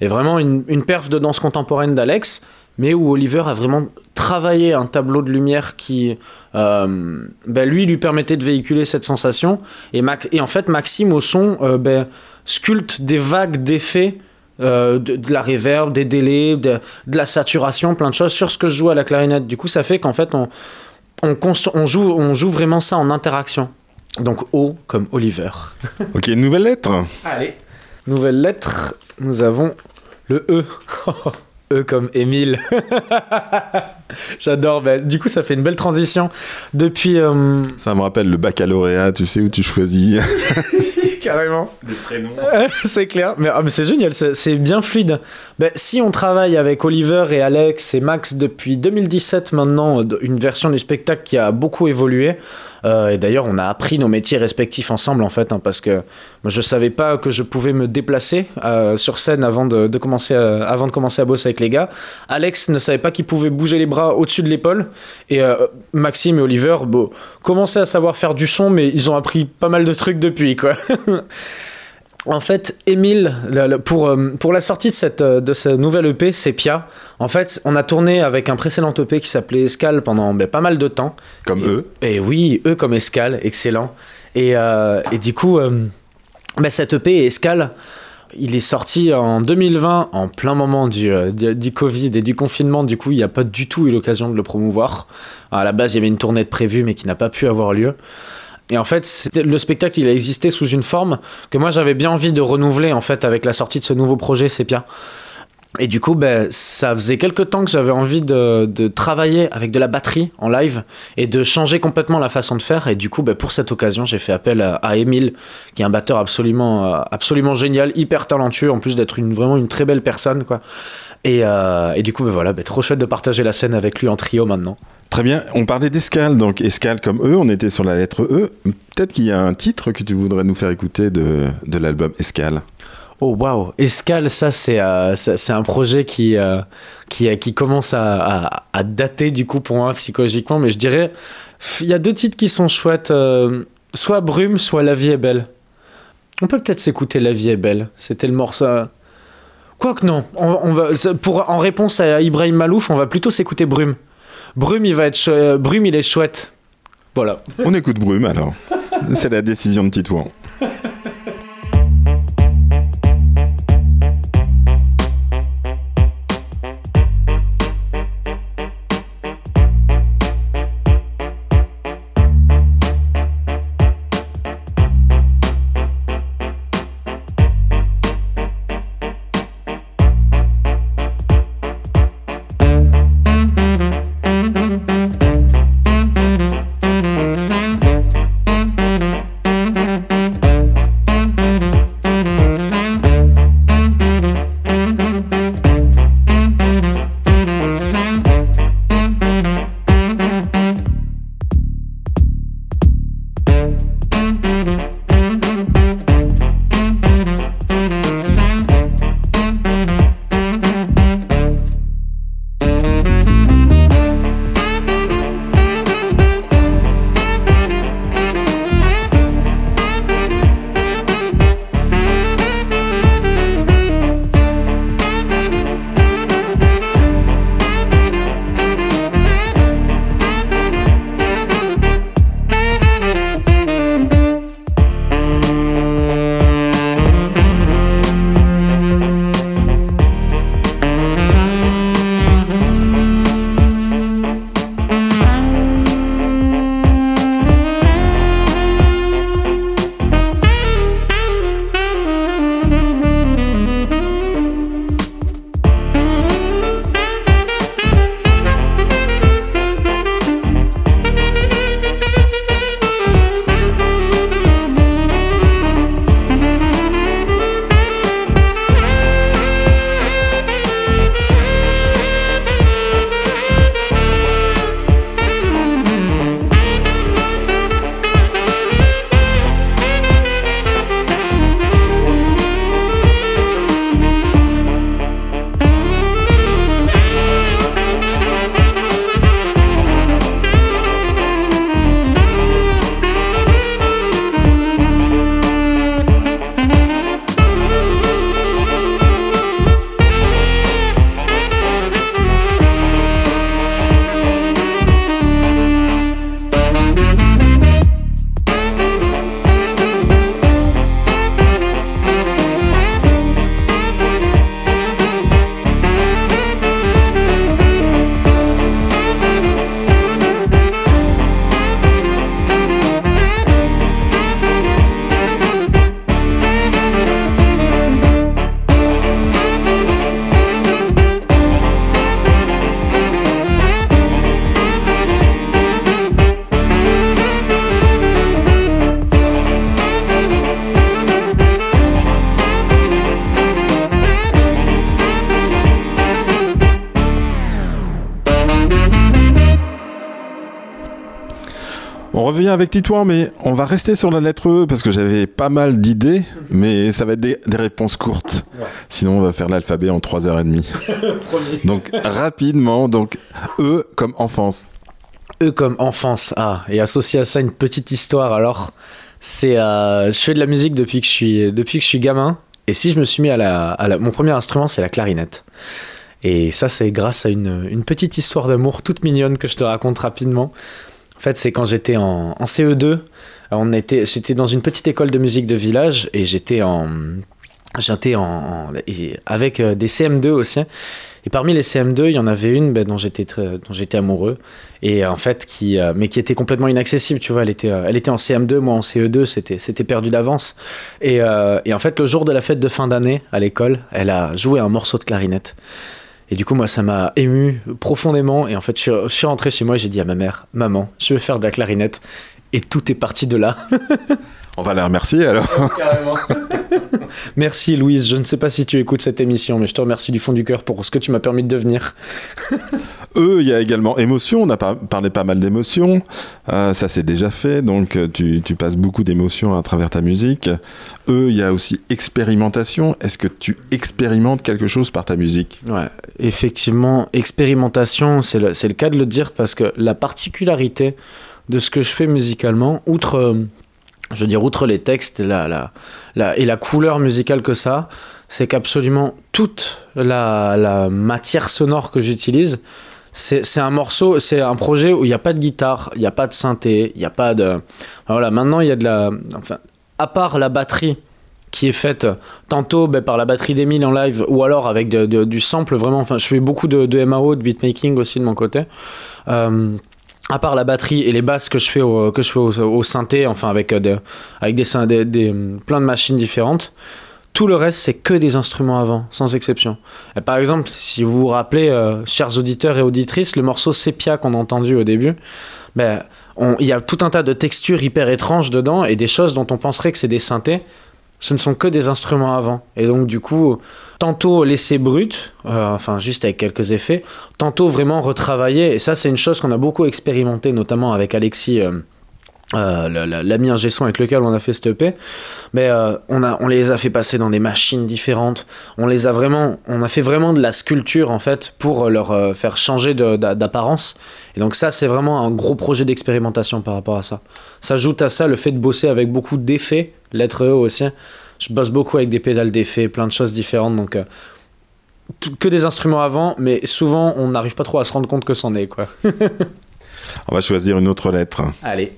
est vraiment une, une perf de danse contemporaine d'Alex, mais où Oliver a vraiment travaillé un tableau de lumière qui, euh, ben, lui, lui permettait de véhiculer cette sensation. Et, Mac- et en fait, Maxime, au son, euh, ben, sculpte des vagues d'effets. Euh, de, de la reverb, des délais, de, de la saturation, plein de choses sur ce que je joue à la clarinette. Du coup, ça fait qu'en fait, on, on, constru- on, joue, on joue vraiment ça en interaction. Donc, O comme Oliver. *laughs* Ok, nouvelle lettre. Allez. Nouvelle lettre, nous avons le E. *laughs* E comme Émile. *laughs* *laughs* J'adore. ben, du coup, ça fait une belle transition. Depuis. euh, Ça me rappelle le baccalauréat, tu sais où tu choisis *laughs* *laughs* carrément. des prénoms. c'est clair. Mais, ah, mais c'est génial, c'est c'est bien fluide. Ben, si on travaille avec Oliver et Alex et Max depuis 2017 maintenant, euh, une version du spectacle qui a beaucoup évolué. Euh, et d'ailleurs, on a appris nos métiers respectifs ensemble en fait, hein, parce que moi, je savais pas que je pouvais me déplacer euh, sur scène avant de, commencer à, avant de commencer à bosser avec les gars. Alex ne savait pas qu'il pouvait bouger les bras au-dessus de l'épaule. Et euh, Maxime et Oliver bon, commençaient à savoir faire du son, mais ils ont appris pas mal de trucs depuis, quoi. *laughs* En fait, Émile, le- le- pour, euh, pour la sortie de cette, euh, de ce nouvel EP, Sepia, en fait, on a tourné avec un précédent EP qui s'appelait Escale pendant ben, pas mal de temps. Comme eux. Et oui, eux comme Escale, excellent. Et, euh, et du coup, euh, ben, cet EP Escale, il est sorti en 2020, en plein moment du, du, du Covid et du confinement. Du coup, il n'y a pas du tout eu l'occasion de le promouvoir. À la base, il y avait une tournée de prévue, mais qui n'a pas pu avoir lieu. Et en fait, le spectacle, il a existé sous une forme que moi, j'avais bien envie de renouveler, en fait, avec la sortie de ce nouveau projet Sepia. Et du coup, ben, ça faisait quelques temps que j'avais envie de, travailler avec de la batterie en live et de changer complètement la façon de faire. Et du coup, ben, pour cette occasion, j'ai fait appel à, à Émile, qui est un batteur absolument, euh, absolument génial, hyper talentueux, en plus d'être vraiment une très belle personne. Quoi. Et, euh, et du coup, ben, voilà, ben, trop chouette de partager la scène avec lui en trio maintenant. Très bien, on parlait d'escale, donc escale comme eux, on était sur la lettre E. Peut-être qu'il y a un titre que tu voudrais nous faire écouter de, de l'album Escale. Oh waouh, Escale, ça c'est euh, c'est un projet qui euh, qui, qui commence à, à- à dater du coup pour moi psychologiquement, mais je dirais il y a deux titres qui sont chouettes, euh, soit Brume, soit La vie est belle. On peut peut-être s'écouter La vie est belle. C'était le morceau. Quoique non, on, va pour en réponse à Ibrahim Malouf, on va plutôt s'écouter Brume. Brume, il va être euh, Brume, il est chouette. Voilà. On écoute Brume alors. C'est la décision de Titouan. Avec Titouan, mais on va rester sur la lettre E parce que j'avais pas mal d'idées, mais ça va être des, des réponses courtes. Sinon, on va faire l'alphabet en 3h30. *laughs* donc, rapidement, donc E comme enfance. E comme enfance, ah, et associé à ça une petite histoire. Alors, c'est, euh, je fais de la musique depuis que je suis, depuis que je suis gamin. Et si je me suis mis à la, à la- mon premier instrument, c'est la clarinette. Et ça, c'est grâce à une, une petite histoire d'amour toute mignonne que je te raconte rapidement. En fait, c'est quand j'étais en, en CE2. On était, j'étais dans une petite école de musique de village et j'étais en, j'étais en, avec euh, des CM2 aussi. Et parmi les CM2, il y en avait une ben, dont j'étais dont j'étais amoureux et en fait qui euh, mais qui était complètement inaccessible tu vois elle était euh, elle était en CM2 moi en CE2 c'était c'était perdu d'avance et, euh, et en fait le jour de la fête de fin d'année à l'école elle a joué un morceau de clarinette et du coup moi ça m'a ému profondément. Et en fait je suis, rentré chez moi et j'ai dit à ma mère maman je veux faire de la clarinette et tout est parti de là *laughs* On va la remercier alors. *laughs* *laughs* merci Louise je ne sais pas si tu écoutes cette émission mais je te remercie du fond du cœur pour ce que tu m'as permis de devenir *laughs* E, il y a également émotion. On a par- parlé pas mal d'émotions. Euh, ça, c'est déjà fait. Donc, euh, tu, tu passes beaucoup d'émotions à travers ta musique. E, il y a aussi expérimentation. Est-ce que tu expérimentes quelque chose par ta musique? Ouais, effectivement, expérimentation, c'est le, c'est le cas de le dire parce que la particularité de ce que je fais musicalement, outre, euh, je veux dire, outre les textes la, la, la- et la couleur musicale que ça, c'est qu'absolument toute la, matière sonore que j'utilise, c'est un morceau, c'est un projet où il n'y a pas de guitare, il n'y a pas de synthé, il n'y a pas de... Voilà, maintenant il y a de la... Enfin, à part la batterie qui est faite tantôt ben, par la batterie d'Emile en live ou alors avec du sample vraiment enfin je fais beaucoup de, de MAO de beatmaking aussi de mon côté Euh, à part la batterie et les basses que je fais au, que je fais au, synthé enfin avec euh, avec des, plein de machines différentes tout le reste c'est que des instruments avant sans exception. Et par exemple si vous vous rappelez euh, chers auditeurs et auditrices le morceau Sepia qu'on a entendu au début ben, il y a tout un tas de textures hyper étranges dedans et des choses dont on penserait que c'est des synthés ce ne sont que des instruments avant. Et donc, du coup, tantôt laissé brut, euh, enfin, juste avec quelques effets, tantôt vraiment retravaillé. Et ça, c'est une chose qu'on a beaucoup expérimenté, notamment avec Alexis. euh, euh, l'ami ingé avec lequel on a fait cette EP mais on, a, on les a fait passer dans des machines différentes on les a vraiment on a fait vraiment de la sculpture en fait pour leur faire changer d'apparence et donc ça c'est vraiment un gros projet d'expérimentation par rapport à ça s'ajoute à ça le fait de bosser avec beaucoup d'effets lettre E aussi je bosse beaucoup avec des pédales d'effets plein de choses différentes donc euh, que des instruments avant mais souvent on n'arrive pas trop à se rendre compte que c'en est quoi *laughs* On va choisir une autre lettre. Allez.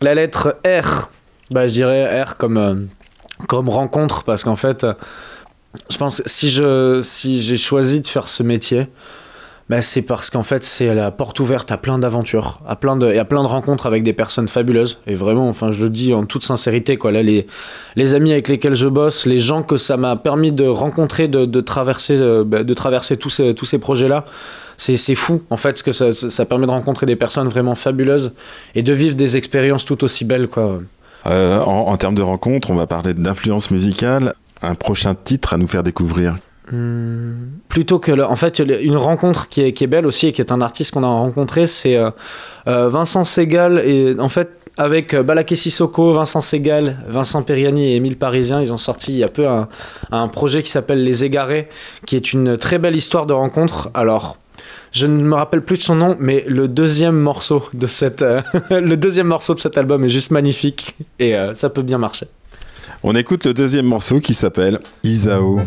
La lettre R. Bah, je dirais R comme, euh, comme rencontre, parce qu'en fait, euh, je pense que si j'ai choisi de faire ce métier, bah, c'est parce qu'en fait, c'est la porte ouverte à plein d'aventures, à plein de, et à plein de rencontres avec des personnes fabuleuses. Et vraiment, enfin, je le dis en toute sincérité, quoi. Là, les, les amis avec lesquels je bosse, les gens que ça m'a permis de rencontrer, de, traverser, euh, bah, de traverser tous ces, tous ces projets-là, c'est fou, en fait, parce que ça, ça permet de rencontrer des personnes vraiment fabuleuses et de vivre des expériences tout aussi belles, quoi. Euh, en termes de rencontres, on va parler d'influence musicale. Un prochain titre à nous faire découvrir. Hmm, plutôt que en fait une rencontre qui est, belle aussi et qui est un artiste qu'on a rencontré c'est euh, euh, Vincent Segal et en fait avec euh, Balaké Sissoko, Vincent Segal, Vincent Periani et Émile Parisien ils ont sorti il y a peu un, projet qui s'appelle Les Égarés qui est une très belle histoire de rencontre alors je ne me rappelle plus de son nom, mais le deuxième morceau de cette, *laughs* le deuxième morceau de cet album est juste magnifique et ça peut bien marcher. On écoute le deuxième morceau qui s'appelle Isao.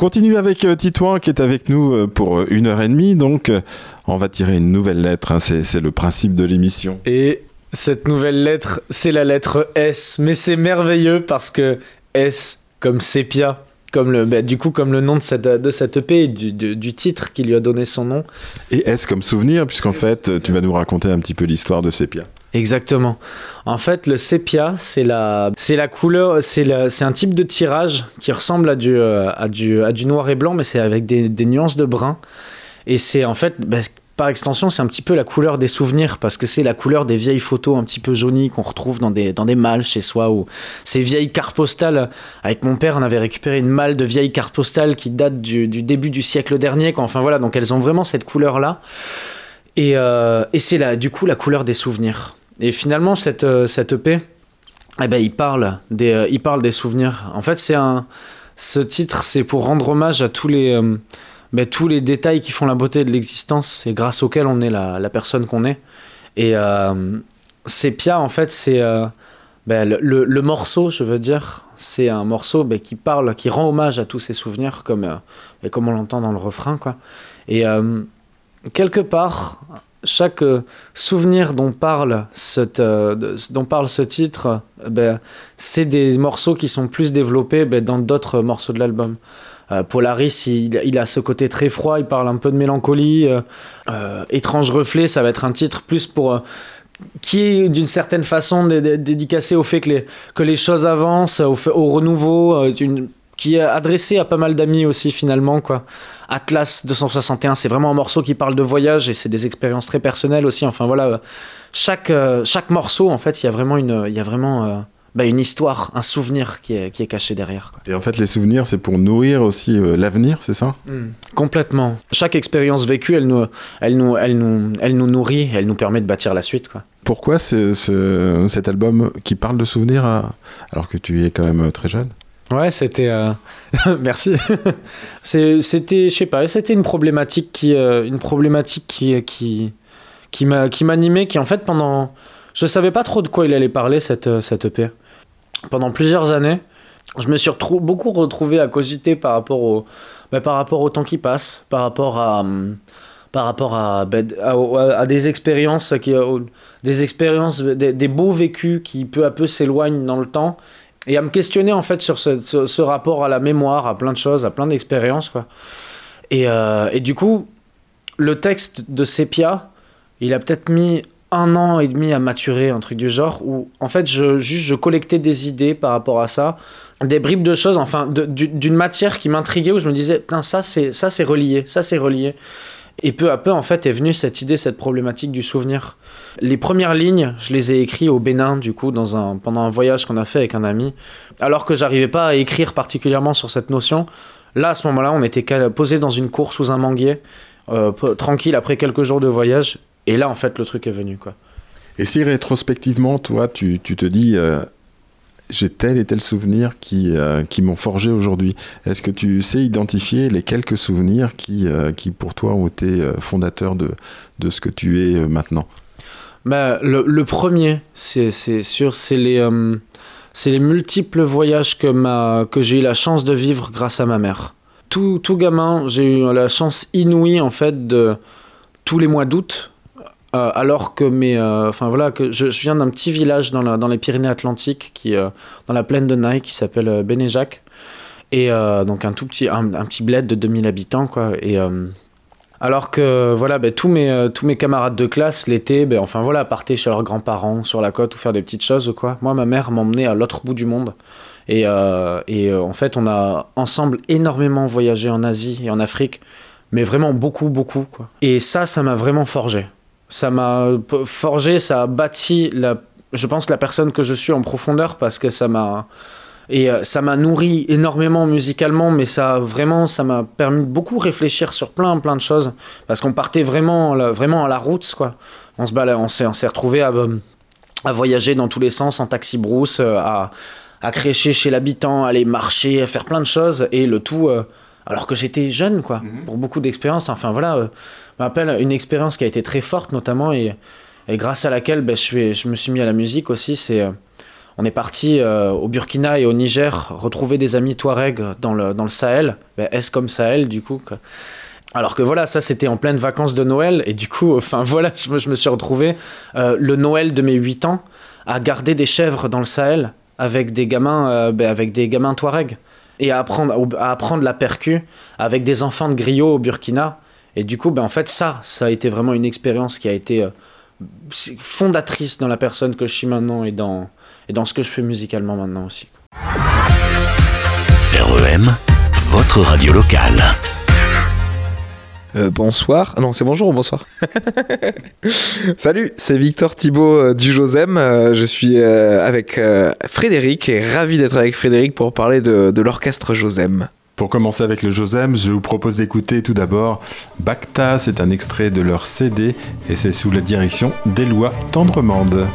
Continue avec euh, Titouan qui est avec nous euh, pour euh, une heure et demie. Donc, euh, on va tirer une nouvelle lettre. hein. C'est c'est le principe de l'émission. Et cette nouvelle lettre, c'est la lettre S. Mais c'est merveilleux parce que S, comme sépia, comme le, bah, du coup, comme le nom de cette, de cette EP et du, du- du titre qui lui a donné son nom. Et est-ce comme souvenir, puisqu'en fait, tu vas nous raconter un petit peu l'histoire de Sépia. Exactement. En fait, le sépia, c'est la, c'est la couleur, c'est la- c'est un type de tirage qui ressemble à du, euh, à du, à du noir et blanc, mais c'est avec des, des nuances de brun. Et c'est en fait, bah, par extension, c'est un petit peu la couleur des souvenirs, parce que c'est la couleur des vieilles photos un petit peu jaunies qu'on retrouve dans des, dans des malles chez soi, ou ces vieilles cartes postales. Avec mon père, on avait récupéré une malle de vieilles cartes postales qui datent du, du début du siècle dernier. Enfin voilà, donc elles ont vraiment cette couleur-là. Et, euh, et c'est la, du coup la couleur des souvenirs. Et finalement, cette, euh, cette EP, eh ben, il, parle des, euh, il parle des souvenirs. En fait, c'est un, ce titre, c'est pour rendre hommage à tous les, euh, ben, tous les détails qui font la beauté de l'existence et grâce auxquels on est la, la personne qu'on est. Et euh, Sepia, en fait, c'est ben, le, le- morceau, je veux dire, c'est un morceau ben, qui parle, qui rend hommage à tous ces souvenirs, comme, ben, comme on l'entend dans le refrain. Quoi. Et quelque part, chaque euh, souvenir dont parle, cette, euh, dont parle ce titre, euh, ben, c'est des morceaux qui sont plus développés ben, dans d'autres morceaux de l'album. Polaris, il, a ce côté très froid, il parle un peu de mélancolie. Étrange reflet, ça va être un titre plus pour... qui est d'une certaine façon dé- dé- dédicacé au fait que les, que les choses avancent, au, renouveau, qui est adressé à pas mal d'amis aussi finalement. quoi. Atlas 261, c'est vraiment un morceau qui parle de voyage et c'est des expériences très personnelles aussi. Enfin voilà, euh, chaque, euh, chaque morceau, en fait, il y a vraiment une, il y a vraiment, euh, bah, une histoire, un souvenir qui est, qui est caché derrière. quoi. Et en fait, les souvenirs, c'est pour nourrir aussi euh, l'avenir, c'est ça? Complètement. Chaque expérience vécue, elle nous, elle, nous, elle, nous, elle nous nourrit, elle nous permet de bâtir la suite. Quoi. Pourquoi ce- ce- cet album qui parle de souvenirs à- alors que tu es quand même très jeune? Ouais, c'était. euh, *laughs* Merci. C'était, je sais pas, c'était une problématique qui, euh, une problématique qui, qui, qui m'a, qui m'animait, qui en fait pendant, je savais pas trop de quoi il allait parler cette, euh, cette EP. Pendant plusieurs années, je me suis beaucoup retrouvé à cogiter par rapport au, bah, par rapport au temps qui passe, par rapport à, hum, par rapport bah, à, à- des expériences qui, des expériences, des beaux vécus qui peu à peu s'éloignent dans le temps et à me questionner en fait sur ce, rapport à la mémoire, à plein de choses, à plein d'expériences quoi. Et, euh, et du coup, le texte de Sepia, il a peut-être mis un an et demi à maturer, un truc du genre, où en fait je, juste je collectais des idées par rapport à ça, des bribes de choses, enfin d'une matière qui m'intriguait, où je me disais, ça c'est ça c'est relié, ça c'est relié. Et peu à peu, en fait, est venue cette idée, cette problématique du souvenir. Les premières lignes, je les ai écrites au Bénin, du coup, dans un, pendant un voyage qu'on a fait avec un ami, alors que j'arrivais pas à écrire particulièrement sur cette notion. Là, à ce moment-là, on était posé dans une cour sous un manguier, euh, tranquille après quelques jours de voyage. Et là, en fait, le truc est venu, quoi. Et si rétrospectivement, toi, tu, tu te dis, euh, j'ai tel et tel souvenir qui, euh, qui m'ont forgé aujourd'hui, est-ce que tu sais identifier les quelques souvenirs qui, euh, qui pour toi, ont été euh, fondateurs de, de ce que tu es maintenant? Bah, le, premier, c'est sûr, c'est les, les multiples voyages que, que j'ai eu la chance de vivre grâce à ma mère. Tout, tout gamin, j'ai eu la chance inouïe, en fait, de tous les mois d'août, euh, alors que mes, euh, enfin voilà, que je, viens d'un petit village dans, la- dans les Pyrénées-Atlantiques, qui, euh, dans la plaine de Naï, qui s'appelle Bénéjac, et donc un tout petit, un, petit bled de 2000 habitants, quoi, et alors que voilà, ben, tous, mes, tous mes camarades de classe l'été, ben, enfin voilà, partaient chez leurs grands-parents sur la côte ou faire des petites choses quoi. Moi, ma mère m'emmenait à l'autre bout du monde. Et, et en fait, on a ensemble énormément voyagé en Asie et en Afrique, mais vraiment beaucoup, beaucoup. Quoi. Et ça, ça m'a vraiment forgé. Ça m'a forgé, ça a bâti, la, je pense, la personne que je suis en profondeur parce que ça m'a. Et euh, ça m'a nourri énormément musicalement, mais ça vraiment, ça m'a permis de beaucoup réfléchir sur plein, plein de choses. Parce qu'on partait vraiment, vraiment à la route, quoi. On se balade, on s'est, on retrouvé à, euh, à voyager dans tous les sens en taxi brousse, euh, à, à crécher chez l'habitant, aller marcher, à faire plein de choses, et le tout, alors que j'étais jeune, quoi, pour beaucoup d'expériences. Enfin voilà, euh, je me rappelle une expérience qui a été très forte, notamment, et, et grâce à laquelle ben, je, suis- je me suis mis à la musique aussi, c'est. euh, on est parti euh, au Burkina et au Niger retrouver des amis Touareg dans le, dans le Sahel, ben, est-ce comme Sahel du coup Alors que voilà, ça c'était en pleine vacances de Noël et du coup, *laughs* enfin voilà, je me, je me suis retrouvé euh, le Noël de mes 8 ans à garder des chèvres dans le Sahel avec des gamins, euh, ben, avec des gamins Touareg et à apprendre, à apprendre la percu avec des enfants de griots au Burkina. Et du coup, ben, en fait, ça, ça a été vraiment une expérience qui a été euh, fondatrice dans la personne que je suis maintenant et dans, et dans ce que je fais musicalement maintenant aussi. REM, votre radio locale. Euh, bonsoir. Ah non, c'est bonjour ou bonsoir. *laughs* Salut, c'est Victor Thibault euh, du Josem. Euh, je suis avec Frédéric et ravi d'être avec Frédéric pour parler de, l'orchestre Josem. Pour commencer avec le Josem, je vous propose d'écouter tout d'abord Bacta, c'est un extrait de leur CD et c'est sous la direction d'Éloi Tendremande.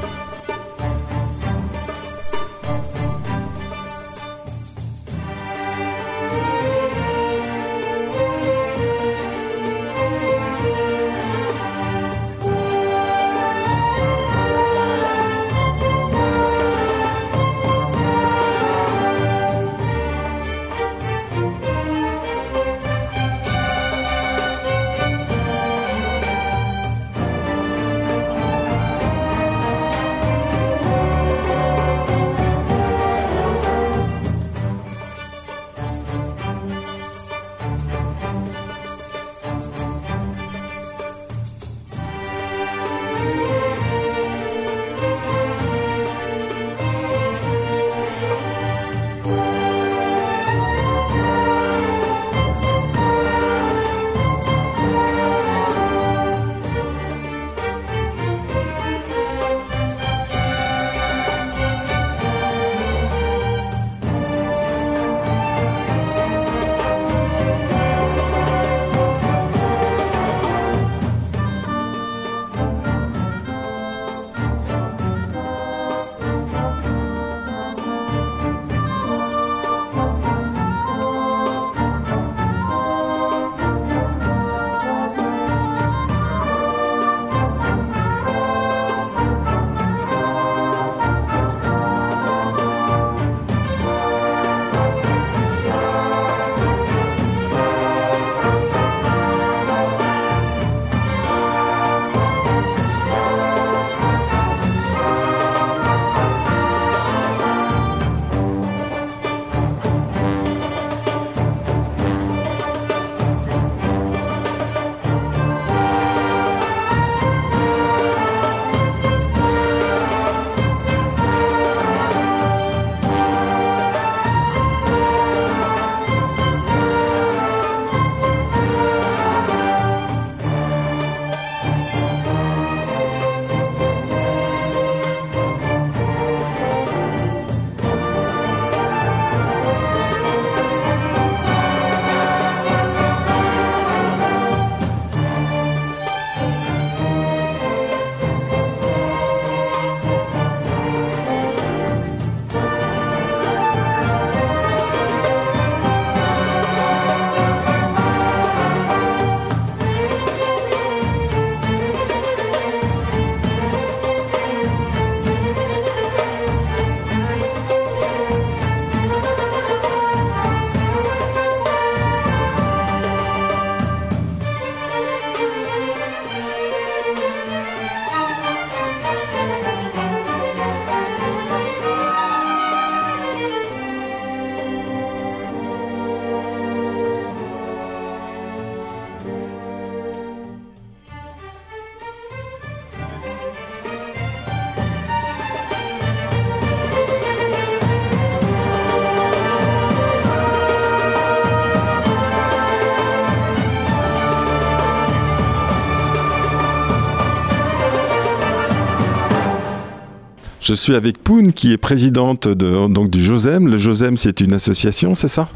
Je suis avec Poun qui est présidente de, donc du Josem. Le Josem, c'est une association, c'est ça?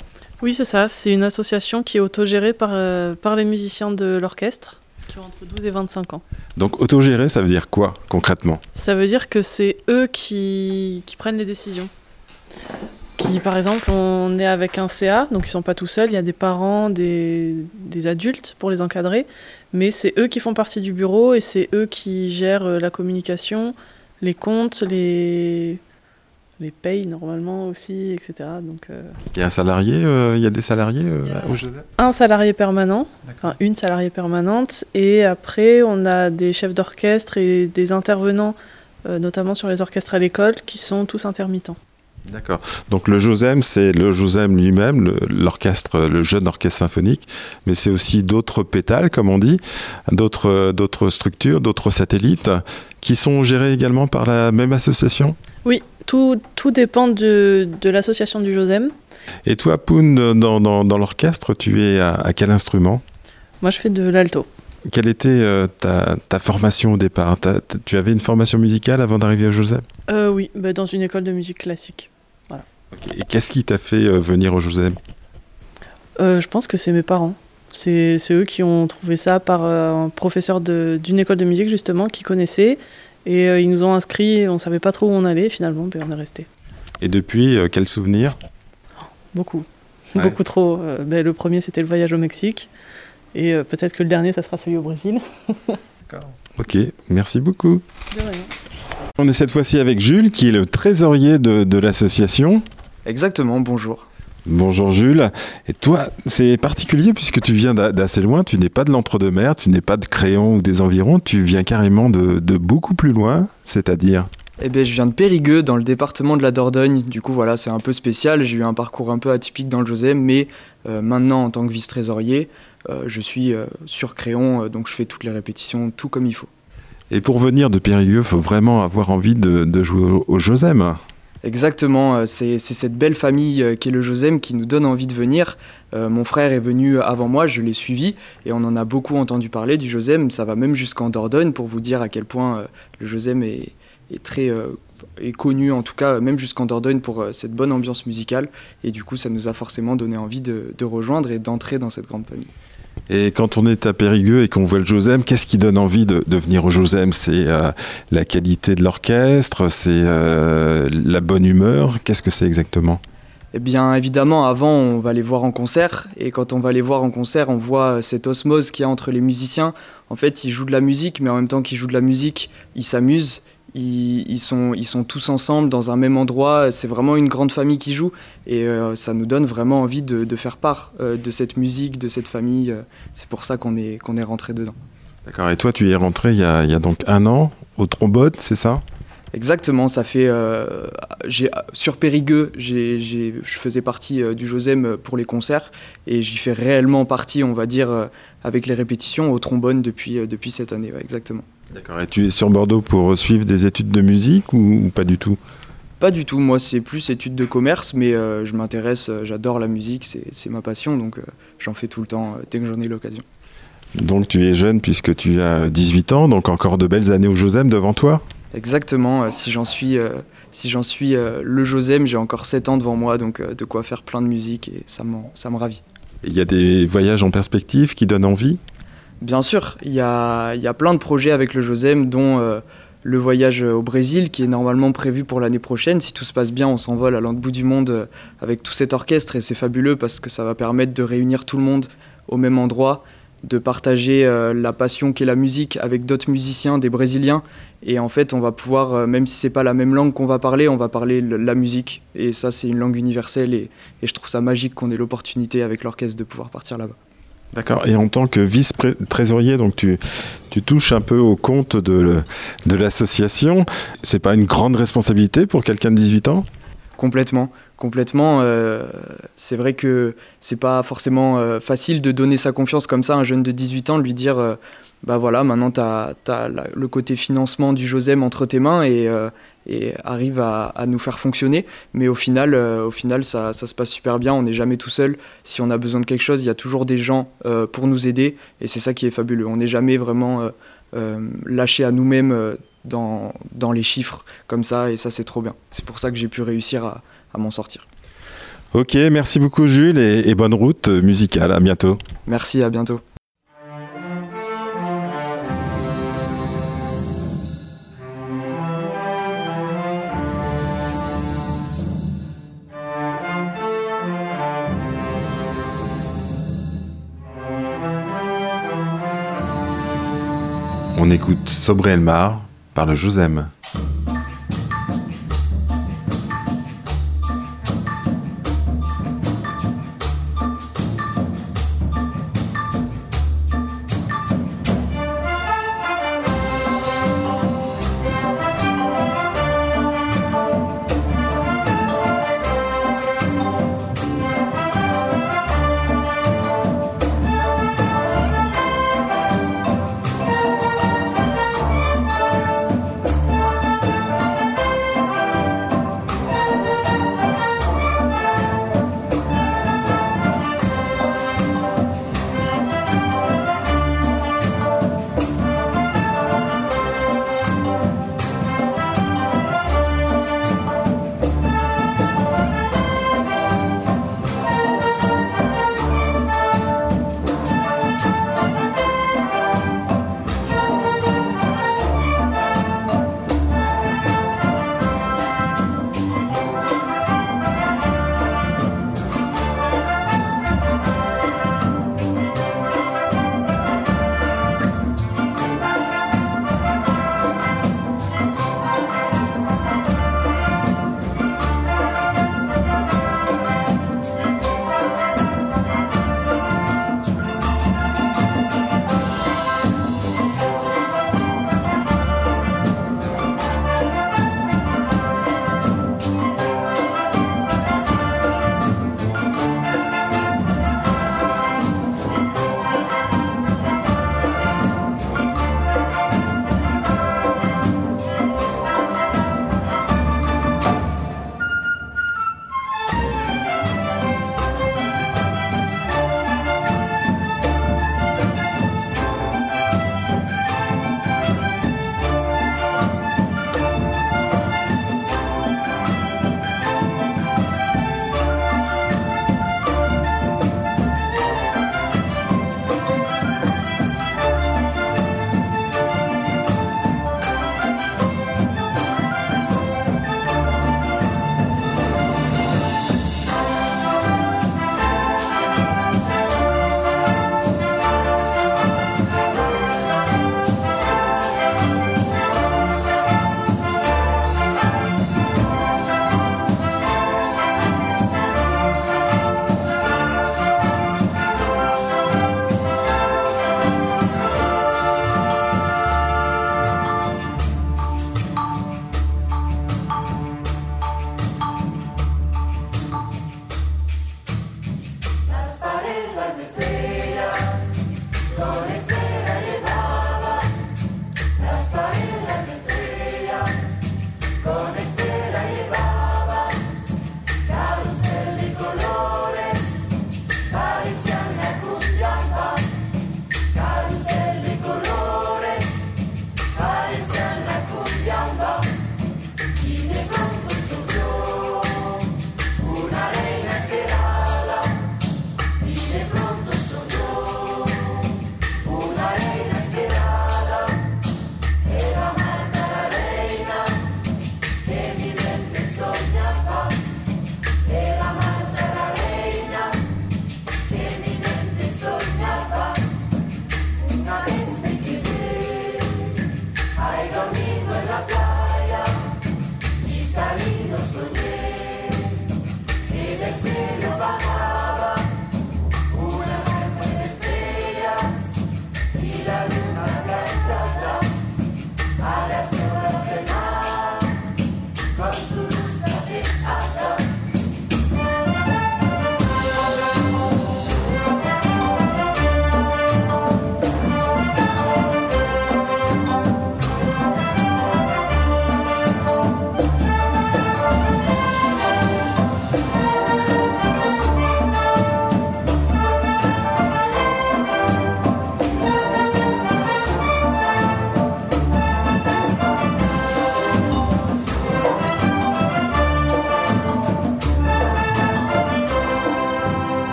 Oui, c'est ça. C'est une association qui est autogérée par, euh, par les musiciens de l'orchestre, qui ont entre 12 et 25 ans. Donc autogéré, ça veut dire quoi concrètement? Ça veut dire que c'est eux qui, qui prennent les décisions. Qui, par exemple, on est avec un CA, donc ils sont pas tout seuls, il y a des parents, des, des adultes pour les encadrer, mais c'est eux qui font partie du bureau et c'est eux qui gèrent euh, la communication, les comptes, les, les payent normalement aussi, etc. Donc, euh, Il y a un salarié, euh, il y a des salariés euh, au Joseph un salarié permanent, enfin une salariée permanente, et après on a des chefs d'orchestre et des intervenants, euh, notamment sur les orchestres à l'école, qui sont tous intermittents. D'accord. Donc le Josem, c'est le Josem lui-même, l'orchestre, le jeune orchestre symphonique, mais c'est aussi d'autres pétales, comme on dit, d'autres d'autres structures, d'autres satellites, qui sont gérés également par la même association? Oui, tout, tout dépend de, de l'association du Josem. Et toi, Poun, dans, dans, dans l'orchestre, tu es à, à quel instrument? Moi je fais de l'alto. Quelle était euh, ta, ta formation au départ? Tu avais une formation musicale avant d'arriver au Josem? Euh, oui, bah, dans une école de musique classique. Et qu'est-ce qui t'a fait euh, venir au Josem? Euh, je pense que c'est mes parents. C'est eux qui ont trouvé ça par euh, un professeur d'une école de musique justement qui connaissait. Et euh, ils nous ont inscrits, on savait pas trop où on allait, finalement, ben, on est resté. Et depuis, euh, quel souvenir? Beaucoup. Ouais. *laughs* Beaucoup trop. Euh, ben, le premier, c'était le voyage au Mexique. Et euh, peut-être que le dernier, ça sera celui au Brésil. *laughs* Ok, merci beaucoup. De rien. On est cette fois-ci avec Jules, qui est le trésorier de, de l'association. Exactement, bonjour. Bonjour Jules. Et toi, c'est particulier puisque tu viens d'a- d'assez loin, tu n'es pas de l'entre-deux-mer, tu n'es pas de Créon ou des environs, tu viens carrément de, de beaucoup plus loin, c'est-à-dire Eh bien, je viens de Périgueux, dans le département de la Dordogne. Du coup, voilà, c'est un peu spécial. J'ai eu un parcours un peu atypique dans le Josem, mais euh, maintenant, en tant que vice-trésorier, euh, je suis euh, sur Créon, donc je fais toutes les répétitions, tout comme il faut. Et pour venir de Périgueux, faut vraiment avoir envie de, de jouer au, au Josem. Exactement, euh, c'est cette belle famille euh, qu'est le Josem qui nous donne envie de venir. Euh, mon frère est venu avant moi, je l'ai suivi et on en a beaucoup entendu parler du Josem. Ça va même jusqu'en Dordogne pour vous dire à quel point le Josem est, très est connu, en tout cas même jusqu'en Dordogne pour cette bonne ambiance musicale. Et du coup, ça nous a forcément donné envie de rejoindre et d'entrer dans cette grande famille. Et quand on est à Périgueux et qu'on voit le Josem, qu'est-ce qui donne envie de, venir au Josem? C'est euh, la qualité de l'orchestre, c'est euh, la bonne humeur, qu'est-ce que c'est exactement? Eh bien, évidemment, avant, on va les voir en concert. Et quand on va les voir en concert, on voit euh, cette osmose qu'il y a entre les musiciens. En fait, ils jouent de la musique, mais en même temps qu'ils jouent de la musique, ils s'amusent. Ils, ils sont, ils sont tous ensemble dans un même endroit. C'est vraiment une grande famille qui joue. Et euh, ça nous donne vraiment envie de, de faire part euh, de cette musique, de cette famille. Euh, C'est pour ça qu'on est, qu'on est rentré dedans. D'accord, et toi tu y es rentré il y a, il y a donc un an au trombone, c'est ça? Exactement, ça fait. euh, sur Périgueux, je faisais partie euh, du Josem pour les concerts et j'y fais réellement partie, on va dire, euh, avec les répétitions au trombone depuis, depuis cette année, ouais, exactement. D'accord, et tu es sur Bordeaux pour suivre des études de musique ou, ou pas du tout? Pas du tout, moi c'est plus études de commerce, mais euh, je m'intéresse, euh, j'adore la musique, c'est ma passion, donc euh, j'en fais tout le temps dès que j'en ai l'occasion. Donc tu es jeune puisque tu as 18 ans, donc encore de belles années au Josem devant toi? Exactement, euh, si j'en suis, euh, si j'en suis euh, le Josem, j'ai encore 7 ans devant moi, donc de quoi faire plein de musique et ça, ça me ravit. Il y a des voyages en perspective qui donnent envie? Bien sûr, il y a, plein de projets avec le Josem, dont euh, le voyage au Brésil, qui est normalement prévu pour l'année prochaine. Si tout se passe bien, on s'envole à l'autre bout du monde euh, avec tout cet orchestre, et c'est fabuleux parce que ça va permettre de réunir tout le monde au même endroit, de partager euh, la passion qu'est la musique avec d'autres musiciens, des Brésiliens. Et en fait, on va pouvoir, même si c'est pas la même langue qu'on va parler, on va parler le- la musique. Et ça, c'est une langue universelle, et je trouve ça magique qu'on ait l'opportunité avec l'orchestre de pouvoir partir là-bas. D'accord. Et en tant que vice-trésorier, donc tu, touches un peu au compte de, de l'association. C'est pas une grande responsabilité pour quelqu'un de 18 ans? Complètement, complètement. euh, c'est vrai que c'est pas forcément euh, facile de donner sa confiance comme ça à un jeune de 18 ans, de lui dire euh, bah voilà, maintenant tu as, le côté financement du Josem entre tes mains et, euh, et arrive à, à nous faire fonctionner. Mais au final, euh, au final ça, ça se passe super bien, on n'est jamais tout seul. Si on a besoin de quelque chose, il y a toujours des gens euh, pour nous aider et c'est ça qui est fabuleux. On n'est jamais vraiment euh, euh, lâché à nous-mêmes. dans, dans les chiffres comme ça et ça c'est trop bien. C'est pour ça que j'ai pu réussir à, à m'en sortir. Ok, merci beaucoup Jules et, et bonne route musicale. À bientôt. Merci, à bientôt. On écoute Sobre Elmar par le Josem.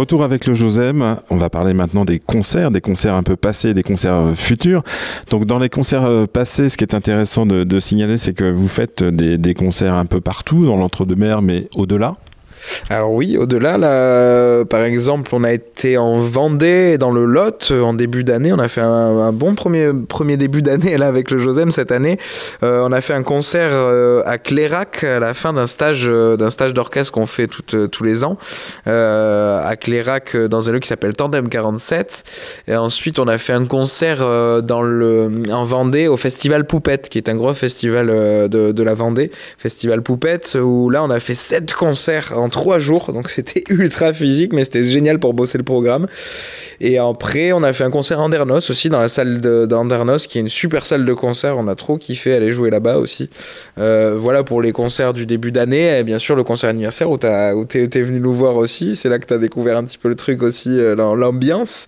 Retour avec le Josem. On va parler maintenant des concerts, des concerts un peu passés, des concerts euh, futurs. Donc, dans les concerts euh, passés, ce qui est intéressant de, signaler, c'est que vous faites des, des concerts un peu partout, dans l'entre-deux-mer, mais au-delà. Alors oui, au-delà, là, euh, par exemple, on a été en Vendée, dans le Lot, euh, en début d'année. On a fait un, bon premier, premier début d'année là avec le Josem cette année. Euh, on a fait un concert à Clérac à la fin d'un stage, d'un stage d'orchestre qu'on fait tous les ans à Clérac dans un lieu qui s'appelle Tandem 47. Et ensuite, on a fait un concert dans le, en Vendée au Festival Poupette, qui est un gros festival de, de la Vendée, Festival Poupette, où là, on a fait sept concerts en trois jours. Donc, c'était *laughs* ultra physique, mais c'était génial pour bosser le programme. Et après, on a fait un concert à Andernos aussi, dans la salle de- d'Andernos, qui est une super salle de concert. On a trop kiffé aller jouer là-bas aussi. Euh, voilà pour les concerts du début d'année. Et bien sûr, le concert anniversaire où t'es venu nous voir aussi. C'est là que t'as découvert un petit peu le truc aussi, euh, l'am- l'ambiance.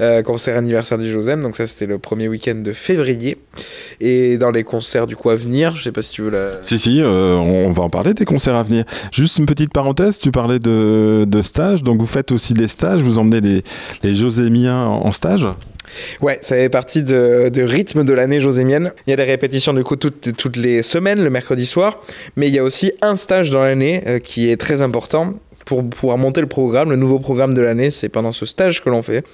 Euh, concert anniversaire du Josem. Donc ça, c'était le premier week-end de février. Et dans les concerts du coup à venir, je sais pas si tu veux la... Si, si, on va en parler des concerts à venir. Juste une petite parenthèse, tu parlais de, de stages, donc vous faites aussi des stages, vous emmenez les, Josémiens en, stage Ouais, ça fait partie de, rythme de l'année josémienne. Il y a des répétitions du coup toutes, toutes les semaines, le mercredi soir, mais il y a aussi un stage dans l'année euh, qui est très important pour pouvoir monter le programme. Le nouveau programme de l'année, c'est pendant ce stage que l'on fait,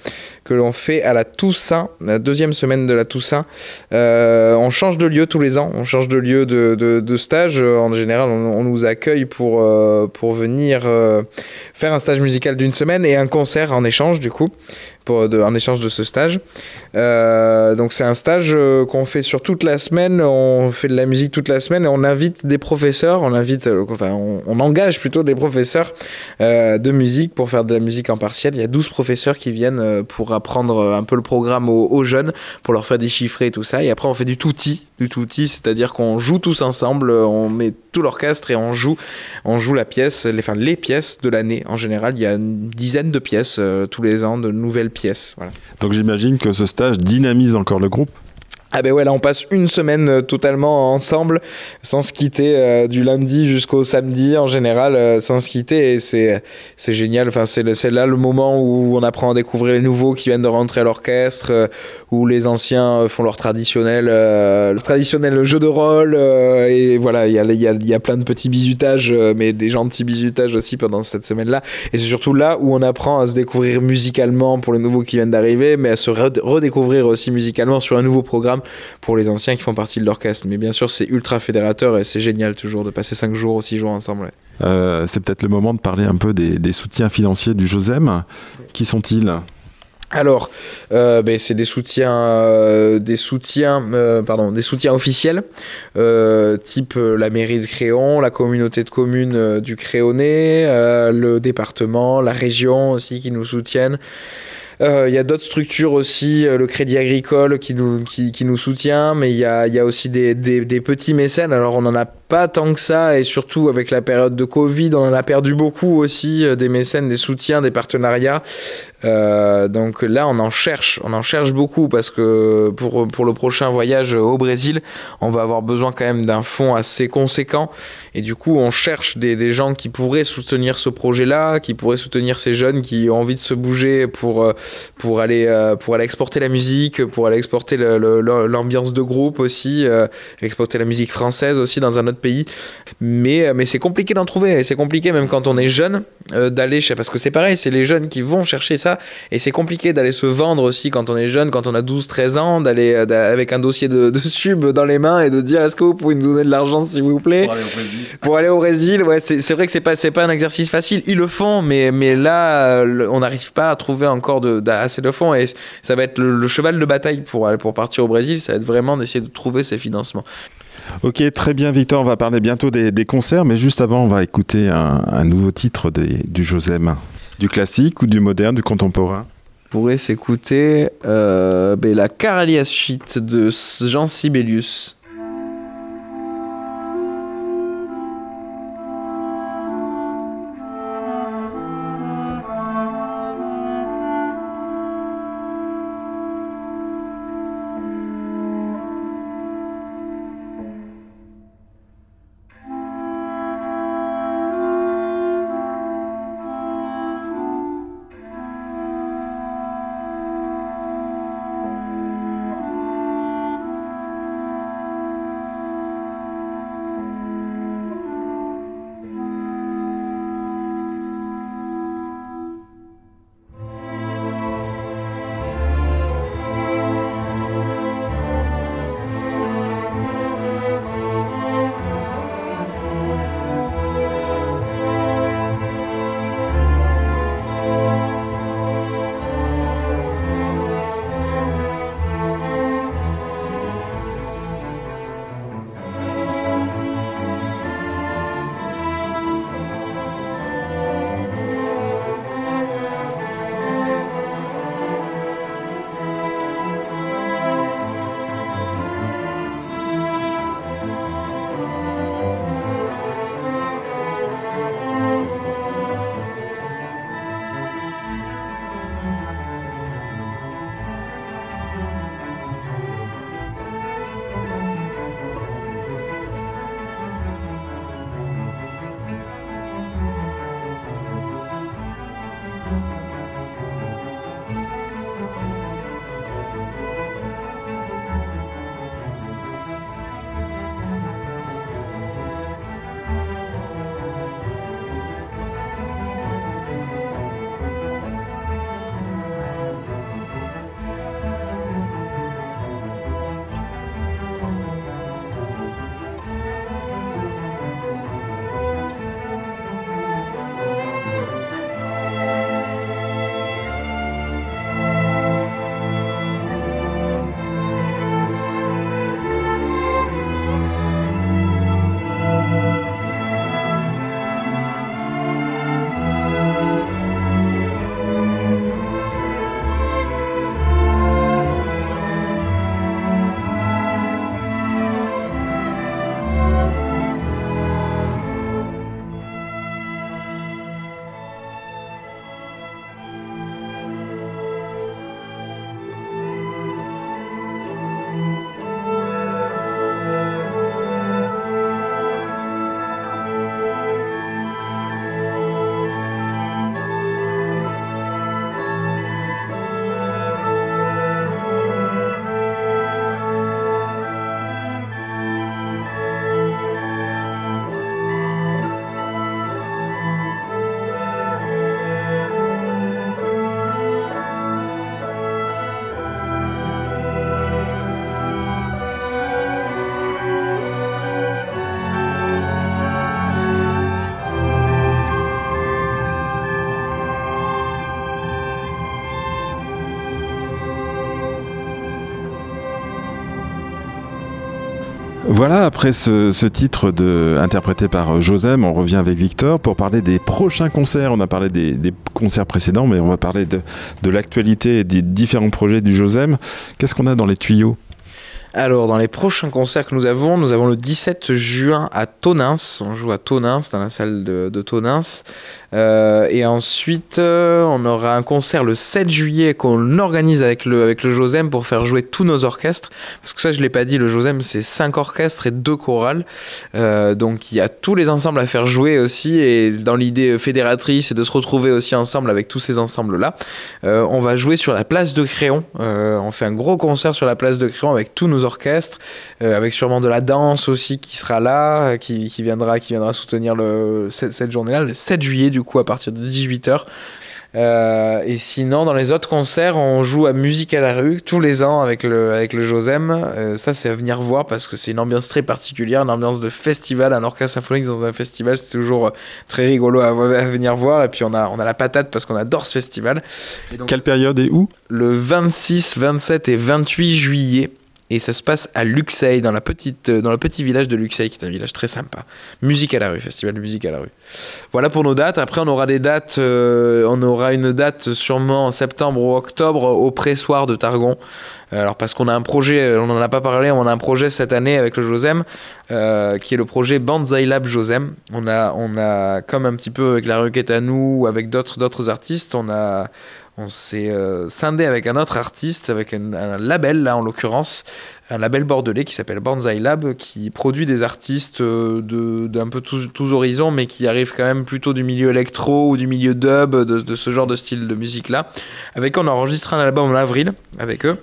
que l'on fait à la Toussaint, la deuxième semaine de la Toussaint. Euh, on change de lieu tous les ans, on change de lieu de, stage. Euh, En général, on, nous accueille pour, euh, pour venir faire un stage musical d'une semaine et un concert en échange du coup. En échange de ce stage. Euh, donc c'est un stage euh, qu'on fait sur toute la semaine, on fait de la musique toute la semaine et on invite des professeurs, on invite, euh, enfin on, engage plutôt des professeurs de musique pour faire de la musique en partiel. Il y a 12 professeurs qui viennent pour apprendre un peu le programme aux, aux jeunes, pour leur faire déchiffrer et tout ça. Et après on fait du touti, du touti, c'est-à-dire qu'on joue tous ensemble, on met tout l'orchestre et on joue, on joue la pièce, les, enfin les pièces de l'année. En général, il y a une dizaine de pièces euh, tous les ans, de nouvelles pièces. Voilà. Donc j'imagine que ce stage dynamise encore le groupe? Ah ben ouais, là on passe une semaine euh, totalement ensemble, sans se quitter euh, du lundi jusqu'au samedi en général, euh, sans se quitter et c'est génial. Enfin c'est là le moment où on apprend à découvrir les nouveaux qui viennent de rentrer à l'orchestre, où les anciens font leur traditionnel traditionnel jeu de rôle et voilà il y a il y a y a plein de petits bisutages, mais des gentils bisutages aussi pendant cette semaine là. Et c'est surtout là où on apprend à se découvrir musicalement pour les nouveaux qui viennent d'arriver, mais à se red- redécouvrir aussi musicalement sur un nouveau programme pour les anciens qui font partie de l'orchestre. Mais bien sûr, c'est ultra fédérateur et c'est génial toujours de passer 5 jours ou 6 jours ensemble. ouais. Euh, c'est peut-être le moment de parler un peu des, des soutiens financiers du Josem. Qui sont-ils? Alors, euh, ben, c'est des soutiens, euh, des soutiens, euh, pardon, des soutiens officiels, type la mairie de Créon, la communauté de communes du Créonais, le département, la région aussi qui nous soutiennent. Euh, Il y a d'autres structures aussi, euh, le Crédit Agricole qui nous, qui, qui nous soutient, mais il y a, y a aussi des, des, des petits mécènes. Alors on n'en a pas tant que ça, et surtout avec la période de Covid, on en a perdu beaucoup aussi, euh, des mécènes, des soutiens, des partenariats. Euh, donc là, on en cherche, on en cherche beaucoup parce que pour, pour le prochain voyage au Brésil, on va avoir besoin quand même d'un fonds assez conséquent. Et du coup, on cherche des, des gens qui pourraient soutenir ce projet-là, qui pourraient soutenir ces jeunes qui ont envie de se bouger pour, euh, pour, aller, pour aller exporter la musique, pour aller exporter l'ambiance de groupe aussi, exporter la musique française aussi dans un autre pays. Mais, euh, mais c'est compliqué d'en trouver. Et c'est compliqué même quand on est jeune euh, d'aller chez... Parce que c'est pareil, c'est les jeunes qui vont chercher ça. Et c'est compliqué d'aller se vendre aussi quand on est jeune, quand on a 12-13 ans, d'aller euh, avec un dossier de, de sub dans les mains et de dire est-ce que vous pouvez nous donner de l'argent s'il vous plaît? Pour aller au Brésil, ouais, c'est c'est vrai que c'est pas pas un exercice facile. Ils le font, mais mais là, on n'arrive pas à trouver encore de, d'a- assez de fonds et ça va être le, le cheval de bataille pour aller- pour partir au Brésil. Ça va être vraiment d'essayer de trouver ces financements. Ok, très bien Victor, on va parler bientôt des, concerts, mais juste avant, on va écouter un, nouveau titre du Josem. Du classique ou du moderne, du contemporain? Pourrait s'écouter euh, ben, la Caralia Suite de Jean Sibelius. Voilà, après ce, titre de, interprété par Josem, on revient avec Victor pour parler des prochains concerts. On a parlé des, des concerts précédents, mais on va parler de, de l'actualité et des différents projets du Josem. Qu'est-ce qu'on a dans les tuyaux? Alors, dans les prochains concerts que nous avons, nous avons le 17 juin à Tonins. On joue à Tonins, dans la salle de, de Tonins. Euh, et ensuite, euh, on aura un concert le 7 juillet qu'on organise avec le, avec le Josem pour faire jouer tous nos orchestres. Parce que ça, je ne l'ai pas dit, le Josem, c'est 5 orchestres et 2 chorales. Euh, donc, il y a tous les ensembles à faire jouer aussi. Et dans l'idée fédératrice, c'est de se retrouver aussi ensemble avec tous ces ensembles-là. On va jouer sur la place de Créon. On fait un gros concert sur la place de Créon avec tous nos orchestres, euh, avec sûrement de la danse aussi qui sera là, euh, qui, qui viendra, qui viendra soutenir le, cette, cette journée-là, le 7 juillet du coup à partir de 18h. Euh, et sinon, dans les autres concerts, on joue à Musique à la rue tous les ans avec le, avec le Josem. Euh, ça, c'est à venir voir parce que c'est une ambiance très particulière, une ambiance de festival. Un orchestre symphonique dans un festival, c'est toujours très rigolo à, à venir voir. Et puis, on a, on a la patate parce qu'on adore ce festival. Et donc, Quelle période et où? Le 26, 27 et 28 juillet. Et ça se passe à Luxeuil, dans, petite, dans le petit village de Luxeuil, qui est un village très sympa. Musique à la rue, festival de musique à la rue. Voilà pour nos dates. Après, on aura des dates. euh, on aura une date sûrement en septembre ou octobre au pressoir de Targon. Alors, parce qu'on a un projet, on n'en a pas parlé, on a un projet cette année avec le Josem, euh, qui est le projet Banzai Lab Josem. On a, on a, comme un petit peu avec la requête à nous, ou avec d'autres artistes, on a on s'est euh, scindé avec un autre artiste, avec un, label là en l'occurrence, un label bordelais qui s'appelle Banzai Lab, qui produit des artistes euh, d'un peu tous, horizons, mais qui arrivent quand même plutôt du milieu électro ou du milieu dub, de, ce genre de style de musique là. Avec on a enregistré un album en avril avec eux.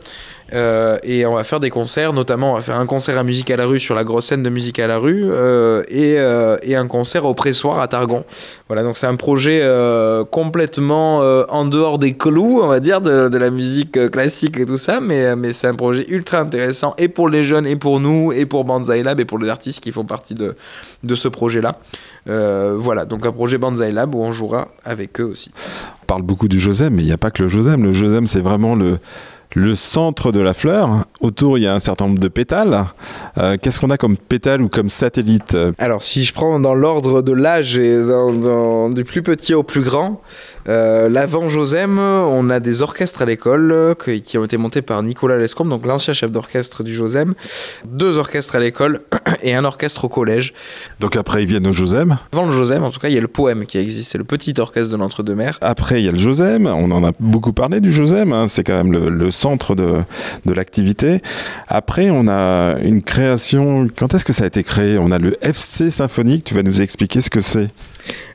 Euh, et on va faire des concerts, notamment on va faire un concert à Musique à la rue sur la grosse scène de Musique à la rue euh, et, euh, et un concert au pressoir à Targon. Voilà, donc c'est un projet complètement en dehors des clous, on va dire, de, de la musique classique et tout ça, mais, mais c'est un projet ultra intéressant et pour les jeunes et pour nous et pour Banzai Lab et pour les artistes qui font partie de, de ce projet-là. Voilà, donc un projet Banzai Lab où on jouera avec eux aussi. On parle beaucoup du Josem, mais il n'y a pas que le Josem. Le Josem, c'est vraiment le, le centre de la fleur. Autour, il y a un certain nombre de pétales. Euh, Qu'est-ce qu'on a comme pétales ou comme satellite Alors, si je prends dans l'ordre de l'âge du plus petit au plus grand, euh, l'avant Josem, on a des orchestres à l'école euh, qui ont été montés par Nicolas Lescombe, donc l'ancien chef d'orchestre du Josem, deux orchestres à l'école *clears throat* et un orchestre au collège. Donc après, ils viennent au Josem. Avant le Josem, en tout cas, il y a le poème qui existe, c'est le petit orchestre de l'entre-deux-mers. Après, il y a le Josem. On en a beaucoup parlé du Josem. hein. C'est quand même le, le centre de, de l'activité. Après, on a une création. Quand est-ce que ça a été créé? On a le FC Symphonique. Tu vas nous expliquer ce que c'est.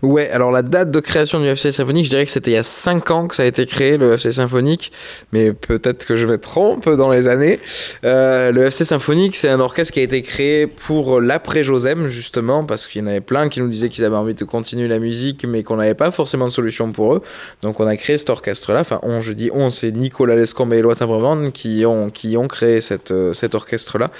Ouais, alors la date de création du FC Symphonique, je dirais que c'était il y a 5 ans que ça a été créé, le FC Symphonique, mais peut-être que je me trompe dans les années. Euh, le FC Symphonique, c'est un orchestre qui a été créé pour l'après-Josem, justement, parce qu'il y en avait plein qui nous disaient qu'ils avaient envie de continuer la musique, mais qu'on n'avait pas forcément de solution pour eux. Donc on a créé cet orchestre-là, enfin on, je dis on, c'est Nicolas Lescombe et Éloi Timbrevande qui ont, qui ont créé cette, euh, cet orchestre-là,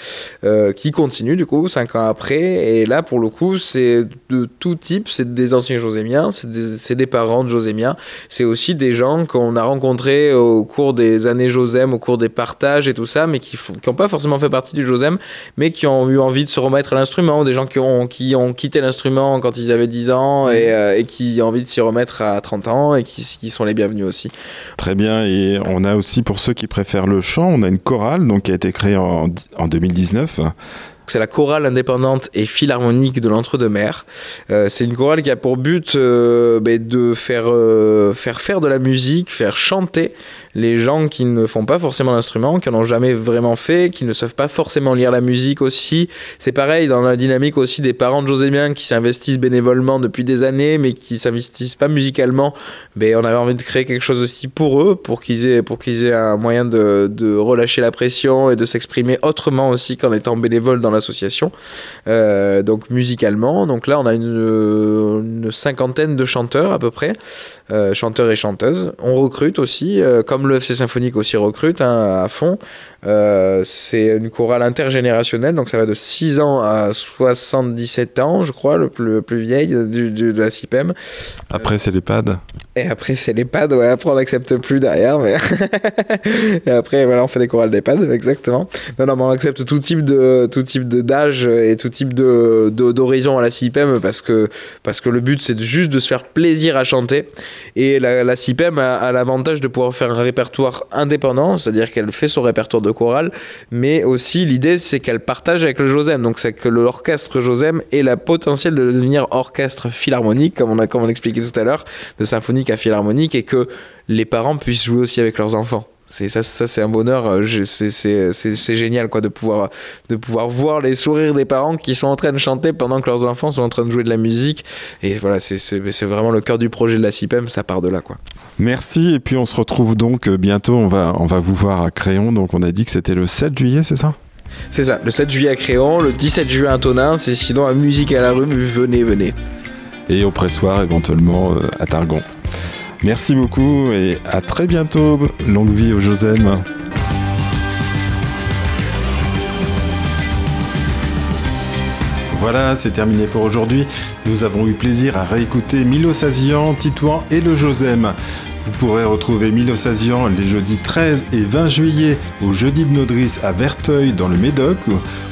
euh, qui continue du coup 5 ans après, et là pour le coup c'est de tout type, c'est des anciens josémiens, c'est des, parents de josémiens, c'est aussi des gens qu'on a rencontrés au cours des années Josem, au cours des partages et tout ça, mais qui n'ont pas forcément fait partie du Josem, mais qui ont eu envie de se remettre à l'instrument, des gens qui ont, qui ont quitté l'instrument quand ils avaient 10 ans et, euh, et qui ont envie de s'y remettre à 30 ans et qui, qui sont les bienvenus aussi. Très bien. Et on a aussi, pour ceux qui préfèrent le chant, on a une chorale donc, qui a été créée en, en 2019. C'est la chorale indépendante et philharmonique de l'Entre-deux-Mers. Euh, c'est une chorale qui a pour but euh, ben, de euh, faire faire de la musique, faire chanter les gens qui ne font pas forcément d'instrument, qui n'en ont jamais vraiment fait, qui ne savent pas forcément lire la musique aussi. C'est pareil dans la dynamique aussi des parents de Josémien qui s'investissent bénévolement depuis des années, mais qui s'investissent pas musicalement. Ben, on avait envie de créer quelque chose aussi pour eux, pour qu'ils aient, pour qu'ils aient un moyen de, de relâcher la pression et de s'exprimer autrement aussi qu'en étant bénévole dans l'association. Euh, donc musicalement, donc là on a une, une cinquantaine de chanteurs à peu près, euh, chanteurs et chanteuses. On recrute aussi, euh, comme le FC Symphonique aussi recrute hein, à fond. Euh, c'est une chorale intergénérationnelle, donc ça va de 6 ans à 77 ans, je crois, le plus, le plus vieil du, du- de la CIPEM. Après, c'est l'EHPAD. Et après, c'est l'EHPAD. Ouais, après, on n'accepte plus derrière. Mais... *laughs* et après, voilà, on fait des chorales d'EHPAD, exactement. Non, non, mais on accepte tout type de tout type de- d'âge et tout type de d'horizon à la CIPEM parce que parce que le but c'est juste de se faire plaisir à chanter. Et la, la CIPEM a, a l'avantage de pouvoir faire un répertoire indépendant, c'est-à-dire qu'elle fait son répertoire de chorale, mais aussi l'idée c'est qu'elle partage avec le Josem. Donc c'est que l'orchestre Josem ait la potentiel de devenir orchestre philharmonique, comme on a comme on tout à l'heure, de symphonique à philharmonique, et que les parents puissent jouer aussi avec leurs enfants. C'est ça, ça c'est un bonheur. euh, je- C'est génial quoi de pouvoir de pouvoir voir les sourires des parents qui sont en train de chanter pendant que leurs enfants sont en train de jouer de la musique. Et voilà, c'est vraiment le cœur du projet de la CIPEM. Ça part de là quoi. Merci, et puis on se retrouve donc euh, bientôt, on va, on va vous voir à Crayon, donc on a dit que c'était le 7 juillet, c'est ça? C'est ça. Le 7 juillet à Créon, le 17 juin à Tonins, et sinon à Musique à la rue, venez, venez. Et au pressoir éventuellement euh, à Targon. Merci beaucoup et à très bientôt, longue vie au Josem. Voilà, c'est terminé pour aujourd'hui. Nous avons eu plaisir à réécouter Milo Sazian, Titouan et le Josem. Vous pourrez retrouver Milo Sazian les jeudis 13 et 20 juillet au jeudi de Nodris à Verteuil dans le Médoc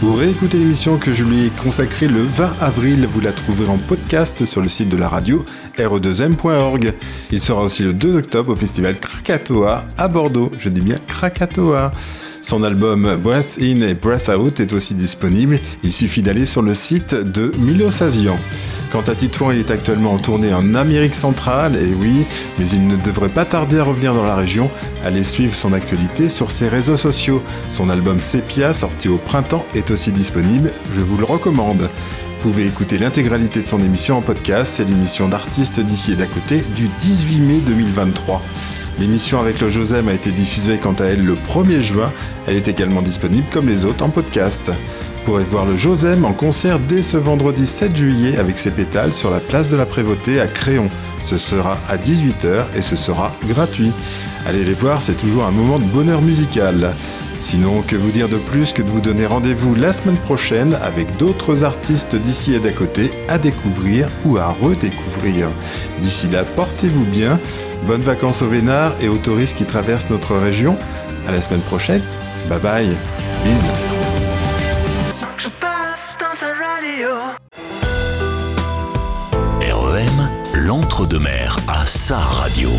ou réécouter l'émission que je lui ai consacrée le 20 avril. Vous la trouverez en podcast sur le site de la radio re2m.org. Il sera aussi le 2 octobre au festival Krakatoa à Bordeaux. Je dis bien Krakatoa. Son album Breath In et Breath Out est aussi disponible. Il suffit d'aller sur le site de Milo Sazian. Quant à Titouan, il est actuellement en tournée en Amérique centrale, et oui, mais il ne devrait pas tarder à revenir dans la région. Allez suivre son actualité sur ses réseaux sociaux. Son album Sepia, sorti au printemps, est aussi disponible, je vous le recommande. Vous pouvez écouter l'intégralité de son émission en podcast, c'est l'émission d'artistes d'ici et d'à côté du 18 mai 2023. L'émission avec le Josem a été diffusée quant à elle le 1er juin. Elle est également disponible comme les autres en podcast. Vous pourrez voir le Josem en concert dès ce vendredi 7 juillet avec ses pétales sur la place de la Prévôté à Créon. Ce sera à 18h et ce sera gratuit. Allez les voir, c'est toujours un moment de bonheur musical. Sinon, que vous dire de plus que de vous donner rendez-vous la semaine prochaine avec d'autres artistes d'ici et d'à côté à découvrir ou à redécouvrir. D'ici là, portez-vous bien, bonnes vacances au Vénard et aux touristes qui traversent notre région. À la semaine prochaine, bye bye, bisous. REM, l'entre-deux-mer à sa radio.